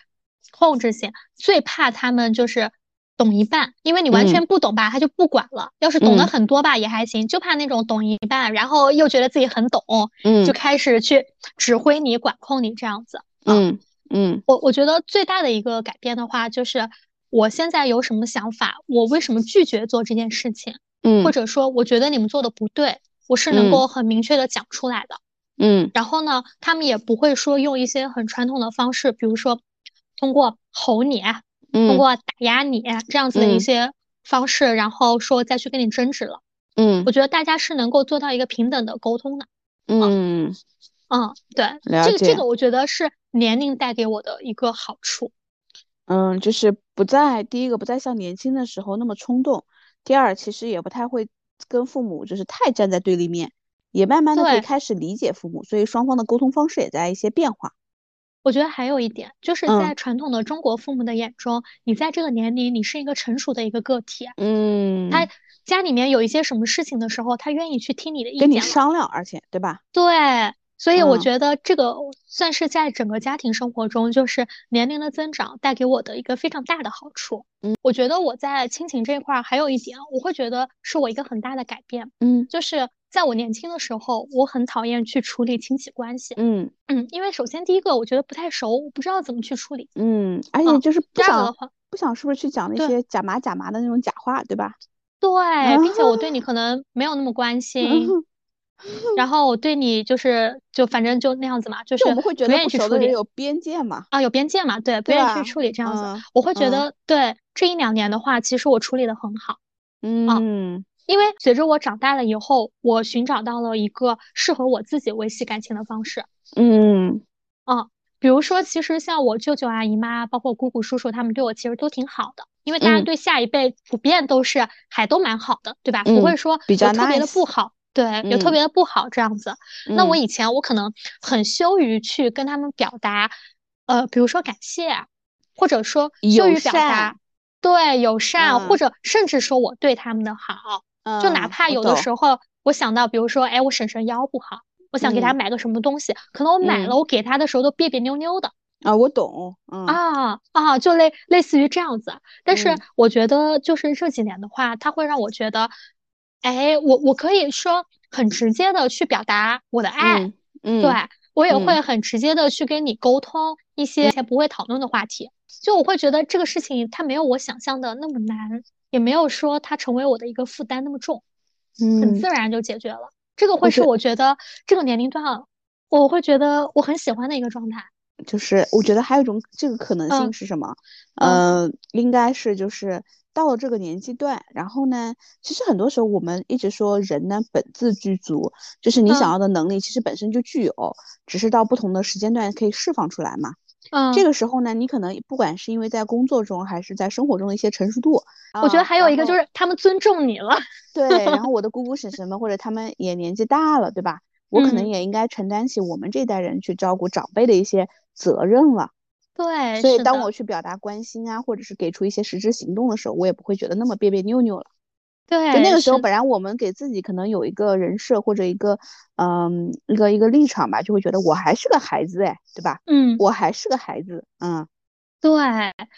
控制性最怕他们就是懂一半，因为你完全不懂吧，他就不管了。要是懂得很多吧也还行，就怕那种懂一半，然后又觉得自己很懂，嗯，就开始去指挥你、管控你这样子。嗯嗯，我我觉得最大的一个改变的话，就是我现在有什么想法，我为什么拒绝做这件事情，嗯，或者说我觉得你们做的不对。我是能够很明确的讲出来的，嗯，然后呢，他们也不会说用一些很传统的方式，比如说通过吼你，通过打压你这样子的一些方式，然后说再去跟你争执了，嗯，我觉得大家是能够做到一个平等的沟通的，嗯。嗯，对，这个这个我觉得是年龄带给我的一个好处，嗯，就是不再第一个不再像年轻的时候那么冲动，第二其实也不太会。跟父母就是太站在对立面，也慢慢的会开始理解父母，所以双方的沟通方式也在一些变化。我觉得还有一点，就是在传统的中国父母的眼中，你在这个年龄，你是一个成熟的一个个体。嗯，他家里面有一些什么事情的时候，他愿意去听你的意见，跟你商量，而且对吧？对。所以我觉得这个算是在整个家庭生活中，就是年龄的增长带给我的一个非常大的好处。嗯，我觉得我在亲情这一块还有一点，我会觉得是我一个很大的改变。嗯，就是在我年轻的时候，我很讨厌去处理亲戚关系。嗯嗯，因为首先第一个，我觉得不太熟，我不知道怎么去处理。嗯，而且就是不想不想是不是去讲那些假麻假麻的那种假话，对吧？对，并且我对你 可能没有那么关心。然后我对你就是就反正就那样子嘛，就是不愿意去处理。有边界嘛？啊，有边界嘛？对，不愿意去处理这样子。我会觉得，对这一两年的话，其实我处理的很好。嗯，因为随着我长大了以后，我寻找到了一个适合我自己维系感情的方式。嗯，啊，比如说，其实像我舅舅啊、姨妈，包括姑姑、叔叔，他们对我其实都挺好的，因为大家对下一辈普遍都是还都蛮好的，对吧？不会说比较特别的不好。对，有特别的不好这样子。那我以前我可能很羞于去跟他们表达，呃，比如说感谢，或者说羞于表达，对，友善，或者甚至说我对他们的好，就哪怕有的时候我想到，比如说，哎，我婶婶腰不好，我想给她买个什么东西，可能我买了，我给她的时候都别别扭扭的。啊，我懂，啊啊，就类类似于这样子。但是我觉得，就是这几年的话，它会让我觉得，哎，我我可以说很直接的去表达我的爱，嗯，对我也会很直接的去跟你沟通一些不会讨论的话题。就我会觉得这个事情它没有我想象的那么难，也没有说它成为我的一个负担那么重，嗯，很自然就解决了。这个会是我觉得这个年龄段，我会觉得我很喜欢的一个状态。就是我觉得还有一种这个可能性是什么？呃，应该是就是到了这个年纪段，然后呢，其实很多时候我们一直说人呢本自具足，就是你想要的能力其实本身就具有，只是到不同的时间段可以释放出来嘛。嗯，这个时候呢，你可能不管是因为在工作中还是在生活中的一些成熟度，我觉得还有一个就是他们尊重你了。对，然后 我的姑姑婶婶们或者他们也年纪大了，对吧？我可能也应该承担起我们这代人去照顾长辈的一些。责任了，对，所以当我去表达关心啊，或者是给出一些实质行动的时候，我也不会觉得那么别别扭扭了。对，就那个时候，本来我们给自己可能有一个人设或者一个嗯一个一个立场吧，就会觉得我还是个孩子哎，对吧？嗯，我还是个孩子，嗯，对，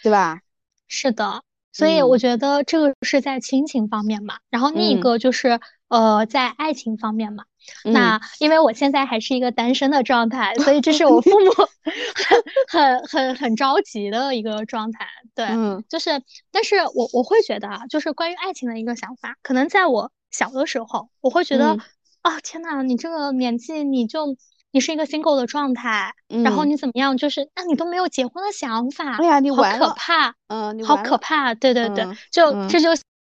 对吧？是的，所以我觉得这个是在亲情方面嘛，然后另一个就是呃在爱情方面嘛。那因为我现在还是一个单身的状态，所以这是我 父母很很很很着急的一个状态。对，就是，但是我我会觉得啊，就是关于爱情的一个想法，可能在我小的时候，我会觉得，哦，天呐，你这个年纪你就你是一个 single 的状态，然后你怎么样，就是那你都没有结婚的想法，哎呀，你好可怕，嗯，好可怕，对对对，就这就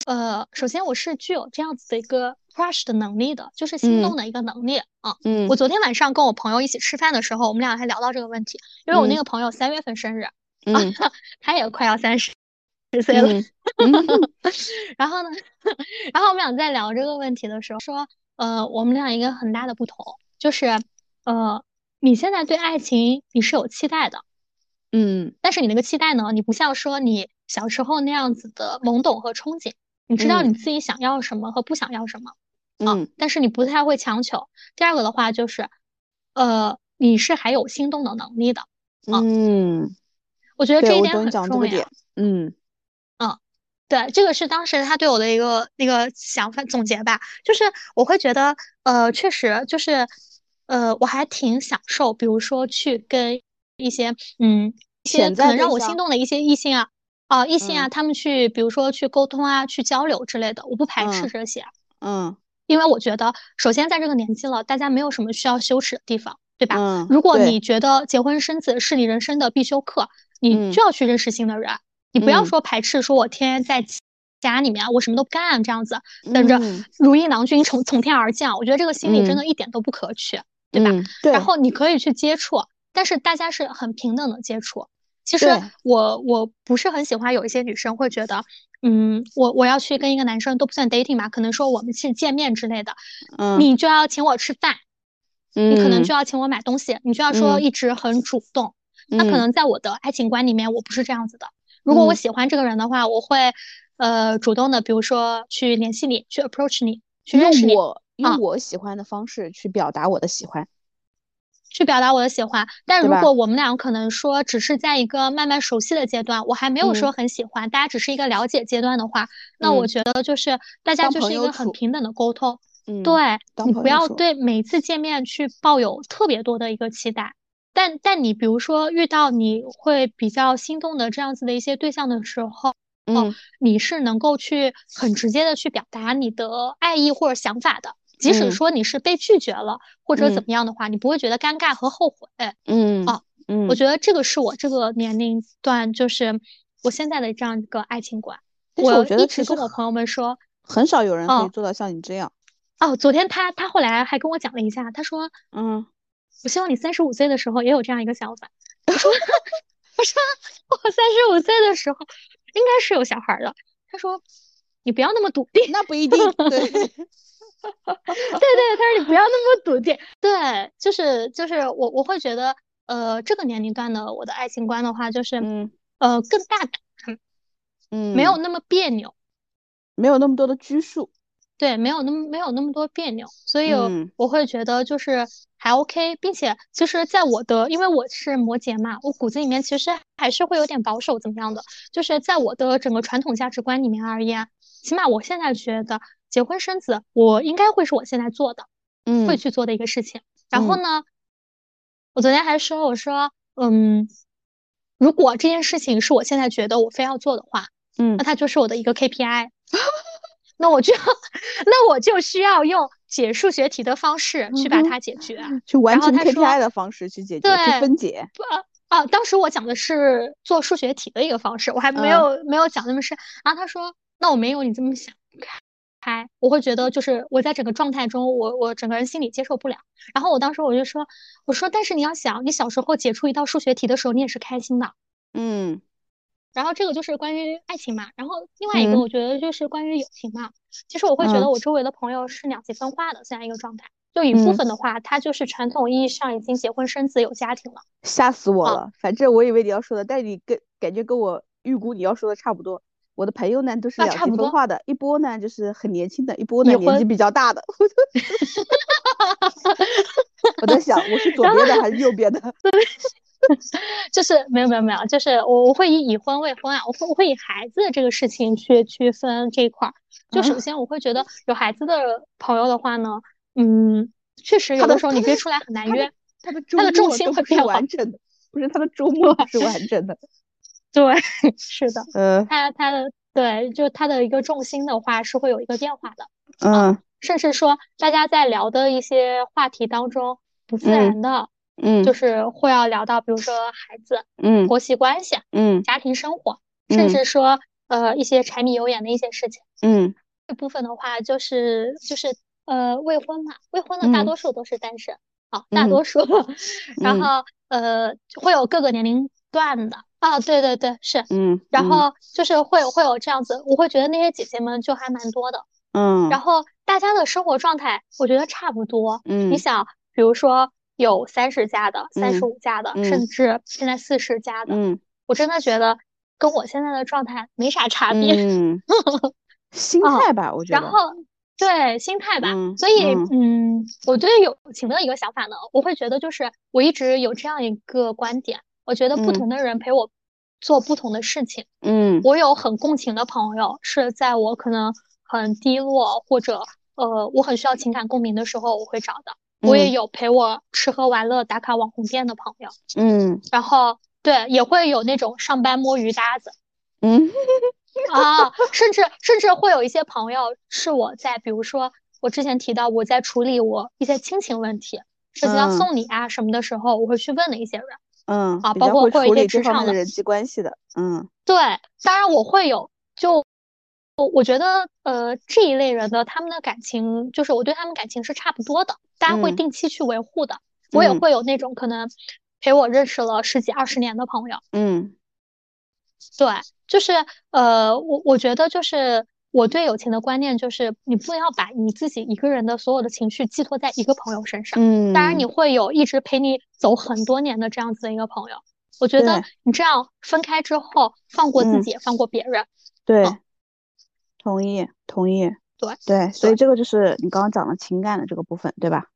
呃，首先我是具有这样子的一个。crush 的能力的，就是心动的一个能力啊。嗯，我昨天晚上跟我朋友一起吃饭的时候，我们俩还聊到这个问题，因为我那个朋友三月份生日，嗯，他也快要三十十岁了。然后呢，然后我们俩在聊这个问题的时候说，呃，我们俩一个很大的不同就是，呃，你现在对爱情你是有期待的，嗯，但是你那个期待呢，你不像说你小时候那样子的懵懂和憧憬，你知道你自己想要什么和不想要什么。嗯，但是你不太会强求。第二个的话就是，呃，你是还有心动的能力的。嗯，我觉得这一点很重要。嗯嗯，对，这个是当时他对我的一个那个想法总结吧。就是我会觉得，呃，确实就是，呃，我还挺享受，比如说去跟一些嗯一些可能让我心动的一些异性啊，啊异性啊，他们去比如说去沟通啊，去交流之类的，我不排斥这些。嗯。因为我觉得，首先在这个年纪了，大家没有什么需要羞耻的地方，对吧？嗯。如果你觉得结婚生子是你人生的必修课，你就要去认识新的人。你不要说排斥，说我天天在家里面，我什么都不干，这样子等着如意郎君从从天而降。我觉得这个心理真的一点都不可取，对吧？对。然后你可以去接触，但是大家是很平等的接触。其实我我不是很喜欢有一些女生会觉得。嗯，我我要去跟一个男生都不算 dating 嘛，可能说我们去见面之类的，嗯，你就要请我吃饭，你可能就要请我买东西，你就要说一直很主动。那可能在我的爱情观里面，我不是这样子的。如果我喜欢这个人的话，我会呃主动的，比如说去联系你，去 approach 你，去认识你，用我喜欢的方式去表达我的喜欢。去表达我的喜欢，但如果我们俩可能说只是在一个慢慢熟悉的阶段，我还没有说很喜欢，大家只是一个了解阶段的话，那我觉得就是大家就是一个很平等的沟通。嗯，对你不要对每次见面去抱有特别多的一个期待，但但你比如说遇到你会比较心动的这样子的一些对象的时候，嗯，你是能够去很直接的去表达你的爱意或者想法的。即使说你是被拒绝了或者怎么样的话，你不会觉得尴尬和后悔。嗯，啊，嗯，我觉得这个是我这个年龄段，就是我现在的这样一个爱情观。我一直跟我朋友们说，很少有人可以做到像你这样。哦，昨天他他后来还跟我讲了一下，他说，嗯，我希望你三十五岁的时候也有这样一个想法。我说，我说我三十五岁的时候应该是有小孩的。他说，你不要那么笃定。那不一定。对。对 对，他说你不要那么笃定。对，就是就是我我会觉得，呃，这个年龄段的我的爱情观的话，就是嗯呃更大胆，嗯，没有那么别扭，没有那么多的拘束。对，没有那么没有那么多别扭，所以我会觉得就是还 OK，并且其实在我的，因为我是摩羯嘛，我骨子里面其实还是会有点保守，怎么样的？就是在我的整个传统价值观里面而言，起码我现在觉得结婚生子，我应该会是我现在做的，嗯，会去做的一个事情。然后呢，我昨天还说，我说，嗯，如果这件事情是我现在觉得我非要做的话，嗯，那它就是我的一个 KPI。那我就，那我就需要用解数学题的方式去把它解决，去完成 KPI 的方式去解决，去分解。啊，当时我讲的是做数学题的一个方式，我还没有没有讲那么深。然后他说，那我没有你这么想开，我会觉得就是我在整个状态中，我我整个人心里接受不了。然后我当时我就说，我说，但是你要想，你小时候解出一道数学题的时候，你也是开心的。嗯。然后这个就是关于爱情嘛，然后另外一个我觉得就是关于友情嘛。其实我会觉得我周围的朋友是两极分化的这样一个状态。就一部分的话，他就是传统意义上已经结婚生子有家庭了。吓死我了！反正我以为你要说的，但你跟感觉跟我预估你要说的差不多。我的朋友呢都是两极分化的，一波呢就是很年轻的，一波呢年纪比较大的。我在想，我是左边的还是右边的？就是没有没有没有，就是我我会以已婚未婚啊，我会我会以孩子这个事情去区分这一块儿。就首先我会觉得有孩子的朋友的话呢，嗯，确实有的时候你约出来很难约，他的他的重心会变完整的，不是他的周末是完整的。对，是的，嗯，他他的对，就他的一个重心的话是会有一个变化的，嗯，甚至说大家在聊的一些话题当中不自然的。嗯，就。是会要聊到，比如说孩子，嗯，婆媳关系，嗯，家庭生活，甚。至说呃一些柴米油盐的一些事情，嗯，这部分的话就是就是呃未婚嘛，未婚的大多。数都是单身，好，大多。数，然后呃会有各个年龄段的啊，对对对，是，嗯，然后就是会有会有这样子，我会觉得那些姐姐们就还蛮多的，嗯，然后大家的生活状态我觉得差不多，嗯，你想，比如说。有三十加的，三十五加的，甚至现在四十加的，嗯，我真的觉得跟我现在的状态没啥差别。嗯，心态吧，我觉得。然后对心态吧，所以嗯，我对友情的一个想法呢，我会觉得就是我一直有这样一个观点，我觉得不同的人陪我做不同的事情。嗯，我有很共情的朋友，是在我可能很低落或者呃我很需要情感共鸣的时候，我会找的。我也有陪我吃喝玩乐、打卡网红店的朋友，嗯，然后对，也会有那种上班摸鱼搭子，嗯，啊，甚至甚至会有一些朋友是我在，比如说我之前提到我在处理我一些亲情问题，涉及到送礼啊什么的时候，我会去问的一些人，嗯，啊，包括会有一些职场的人际关系的，嗯，对，当然我会有就。我我觉得，呃，这一类人的他们的感情，就是我对他们感情是差不多的，大家会定期去维护的。我也会有那种可能陪我认识了十几二十年的朋友。嗯，对，就是呃，我我觉得就是我对友情的观念就是，你不要把你自己一个人的所有的情绪寄托在一个朋友身上。嗯，当然你会有一直陪你走很多年的这样子的一个朋友。我觉得你这样分开之后，放过自己，放过别人。对。同意，同意，对对，所以这个就是你刚刚讲的情感的这个部分，对吧？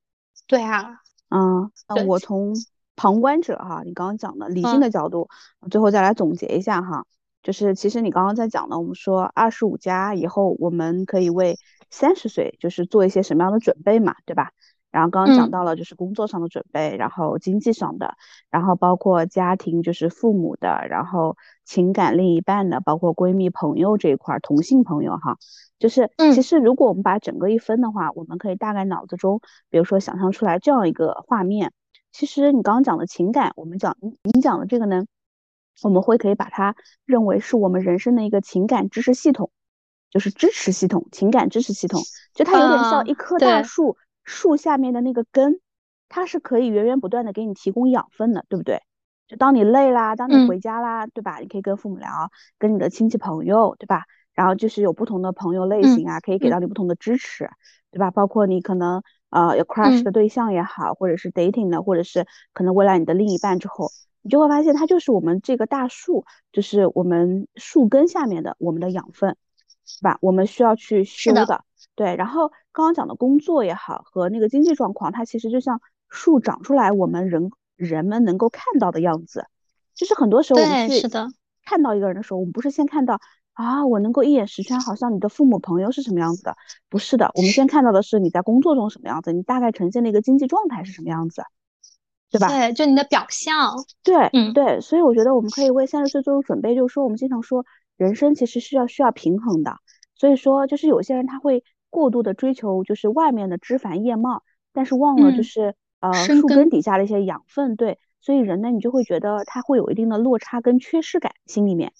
对啊，嗯，那我从旁观者哈，你刚刚讲的理性的角度，最后再来总结一下哈，就是其实你刚刚在讲的，我们说二十五加以后，我们可以为三十岁就是做一些什么样的准备嘛，对吧？然后刚刚讲到了就是工作上的准备，然后经济上的，然后包括家庭就是父母的，然后情感另一半的，包括闺蜜朋友这一块同性朋友哈，就是其实如果我们把整个一分的话，我们可以大概脑子中，比如说想象出来这样一个画面。其实你刚刚讲的情感，我们讲你你讲的这个呢，我们会可以把它认为是我们人生的一个情感知识系统，就是支持系统，情感支持系统，就它有点像一棵大树。树下面的那个根，它是可以源源不断的给你提供养分的，对不对？就当你累啦，当你回家啦，对吧？你可以跟父母聊，跟你的亲戚朋友，对吧？然后就是有不同的朋友类型啊，可以给到你不同的支持，对吧？包括你可能呃有 crush 的对象也好，或者是 dating 的，或者是可能未来你的另一半之后，你就会发现它就是我们这个大树，就是我们树根下面的我们的养分，是吧？我们需要去修的。对，然后刚刚讲的工作也好和那个经济状况，它其实就像树长出来，我们人人们能够看到的样子，就是很多时候我们去看到一个人的时候，我们不是先看到啊，我能够一眼识穿，好像你的父母朋友是什么样子的，不是的，我们先看到的是你在工作中什么样子，你大概呈现的一个经济状态是什么样子，对吧？对，就你的表象。对，嗯，对，所以我觉得我们可以为三十岁做出准备，就是说我们经常说人生其实是要需要平衡的，所以说就是有些人他会。过度的追求就是外面的枝繁叶茂，但是忘了就是呃树根底下的一些养分，对，所以人呢你就会觉得他会有一定的落差跟缺失感，心里面，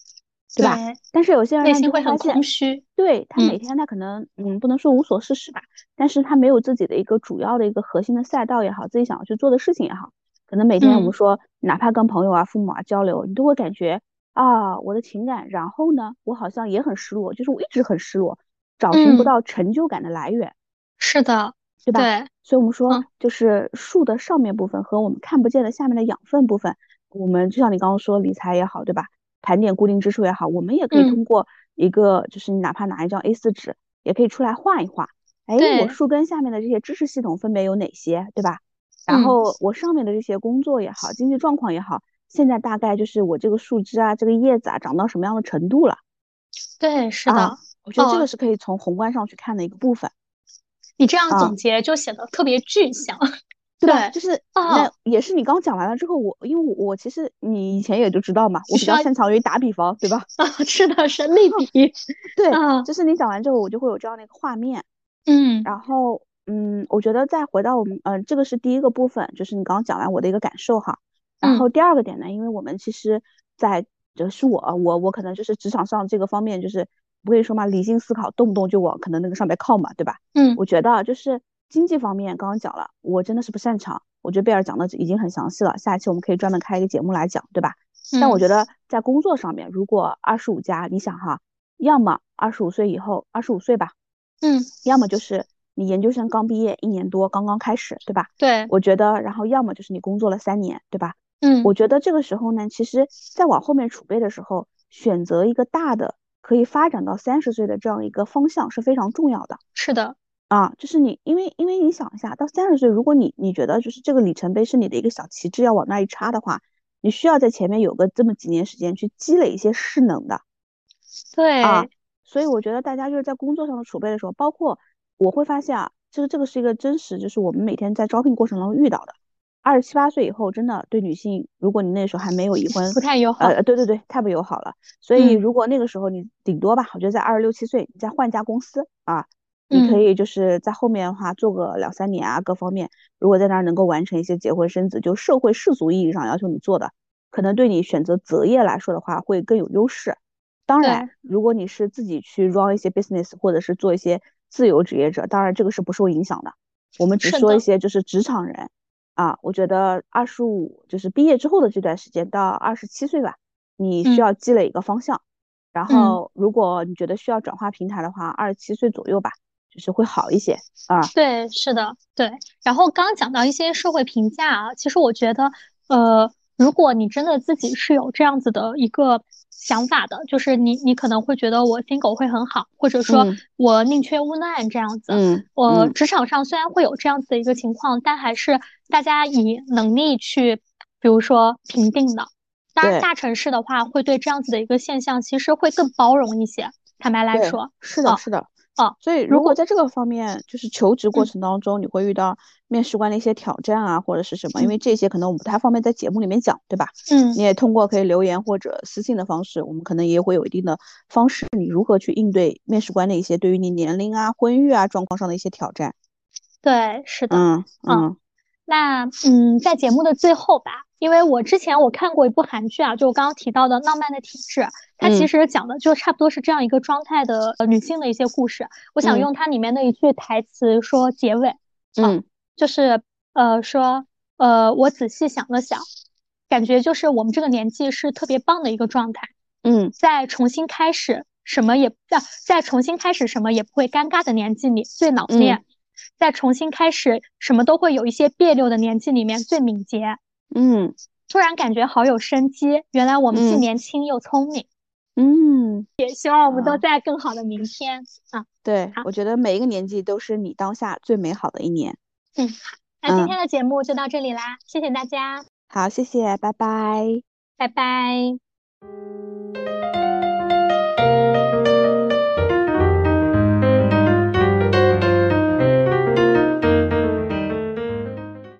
对吧？但是有些人内心会很空虚，对他每天他可能嗯不能说无所事事吧，但是他没有自己的一个主要的一个核心的赛道也好，自己想要去做的事情也好，可能每天我们说哪怕跟朋友啊、父母啊交流，你都会感觉啊我的情感，然后呢我好像也很失落，就是我一直很失落。找寻不到成就感的来源，是的，对吧？对，所以我们说，就是树的上面部分和我们看不见的下面的养分部分，我们就像你刚刚说理财也好，对吧？盘点固定支出也好，我们也可以通过一个，就是你哪怕拿一张 A4 纸，也可以出来画一画。哎，我树根下面的这些知识系统分别有哪些，对吧？然后我上面的这些工作也好，经济状况也好，现在大概就是我这个树枝啊，这个叶子啊，长到什么样的程度了？对，是的。我觉得这个是可以从宏观上去看的一个部分。你这样总结就显得特别具象，对，就是那也是你刚讲完了之后，我因为我我其实你以前也就知道嘛，我比较擅长于打比方，对吧？啊，是的，是类比。对，就是你讲完之后，我就会有这样的一个画面。嗯，然后嗯，我觉得再回到我们嗯，这个是第一个部分，就是你刚刚讲完我的一个感受哈。然后第二个点呢，因为我们其实在就是我我我可能就是职场上这个方面就是。不跟你说嘛，理性思考，动不动就往可能那个上面靠嘛，对吧？嗯，我觉得就是经济方面，刚刚讲了，我真的是不擅长。我觉得贝尔讲的已经很详细了，下一期我们可以专门开一个节目来讲，对吧？但我觉得在工作上面，如果二十五加，你想哈，要么二十五岁以后，二十五岁吧，嗯，要么就是你研究生刚毕业一年多，刚刚开始，对吧？对，我觉得，然后要么就是你工作了三年，对吧？嗯，我觉得这个时候呢，其实再往后面储备的时候，选择一个大的。可以发展到三十岁的这样一个方向是非常重要的。是的，啊，就是你，因为因为你想一下，到三十岁，如果你你觉得就是这个里程碑是你的一个小旗帜，要往那一插的话，你需要在前面有个这么几年时间去积累一些势能的。对啊，所以我觉得大家就是在工作上的储备的时候，包括我会发现啊，这个这个是一个真实，就是我们每天在招聘过程中遇到的。二十七八岁以后，真的对女性，如果你那时候还没有离婚，不太友好。呃，对对对，太不友好了。所以如果那个时候你顶多吧，我觉得在二十六七岁，你再换家公司啊，你可以就是在后面的话做个两三年啊，各方面，如果在那儿能够完成一些结婚生子，就社会世俗意义上要求你做的，可能对你选择择业来说的话会更有优势。当然，如果你是自己去 run 一些 business，或者是做一些自由职业者，当然这个是不受影响的。我们只说一些就是职场人。啊，我觉得二十五就是毕业之后的这段时间到二十七岁吧，你需要积累一个方向。然后，如果你觉得需要转化平台的话，二十七岁左右吧，就是会好一些啊。对，是的，对。然后刚刚讲到一些社会评价啊，其实我觉得，呃。如果你真的自己是有这样子的一个想法的，就是你你可能会觉得我 single 会很好，或者说我宁缺毋滥这样子。嗯，我职场上虽然会有这样子的一个情况，但还是大家以能力去，比如说评定的。当然，大城市的话会对这样子的一个现象其实会更包容一些。坦白来说，是的，是的。啊，所以如果在这个方面，就是求职过程当中，你会遇到面试官的一些挑战啊，或者是什么？因为这些可能我们不太方便在节目里面讲，对吧？嗯，你也通过可以留言或者私信的方式，我们可能也会有一定的方式，你如何去应对面试官的一些对于你年龄啊、婚育啊状况上的一些挑战。对，是的。嗯嗯。那嗯，在节目的最后吧，因为我之前我看过一部韩剧啊，就我刚刚提到的《浪漫的体质》，它其实讲的就差不多是这样一个状态的女性的一些故事。我想用它里面的一句台词说结尾，嗯，就是呃说呃我仔细想了想，感觉就是我们这个年纪是特别棒的一个状态，嗯，在重新开始什么也在在重新开始什么也不会尴尬的年纪里最老练，在重新开始什么都会有一些别扭的年纪里面最敏捷。嗯，突然感觉好有生机，原来我们既年轻又聪明。嗯，也希望我们都在更好的明天啊。对，我觉得每一个年纪都是你当下最美好的一年。嗯，好，那今天的节目就到这里啦，谢谢大家。好，谢谢，拜拜，拜拜。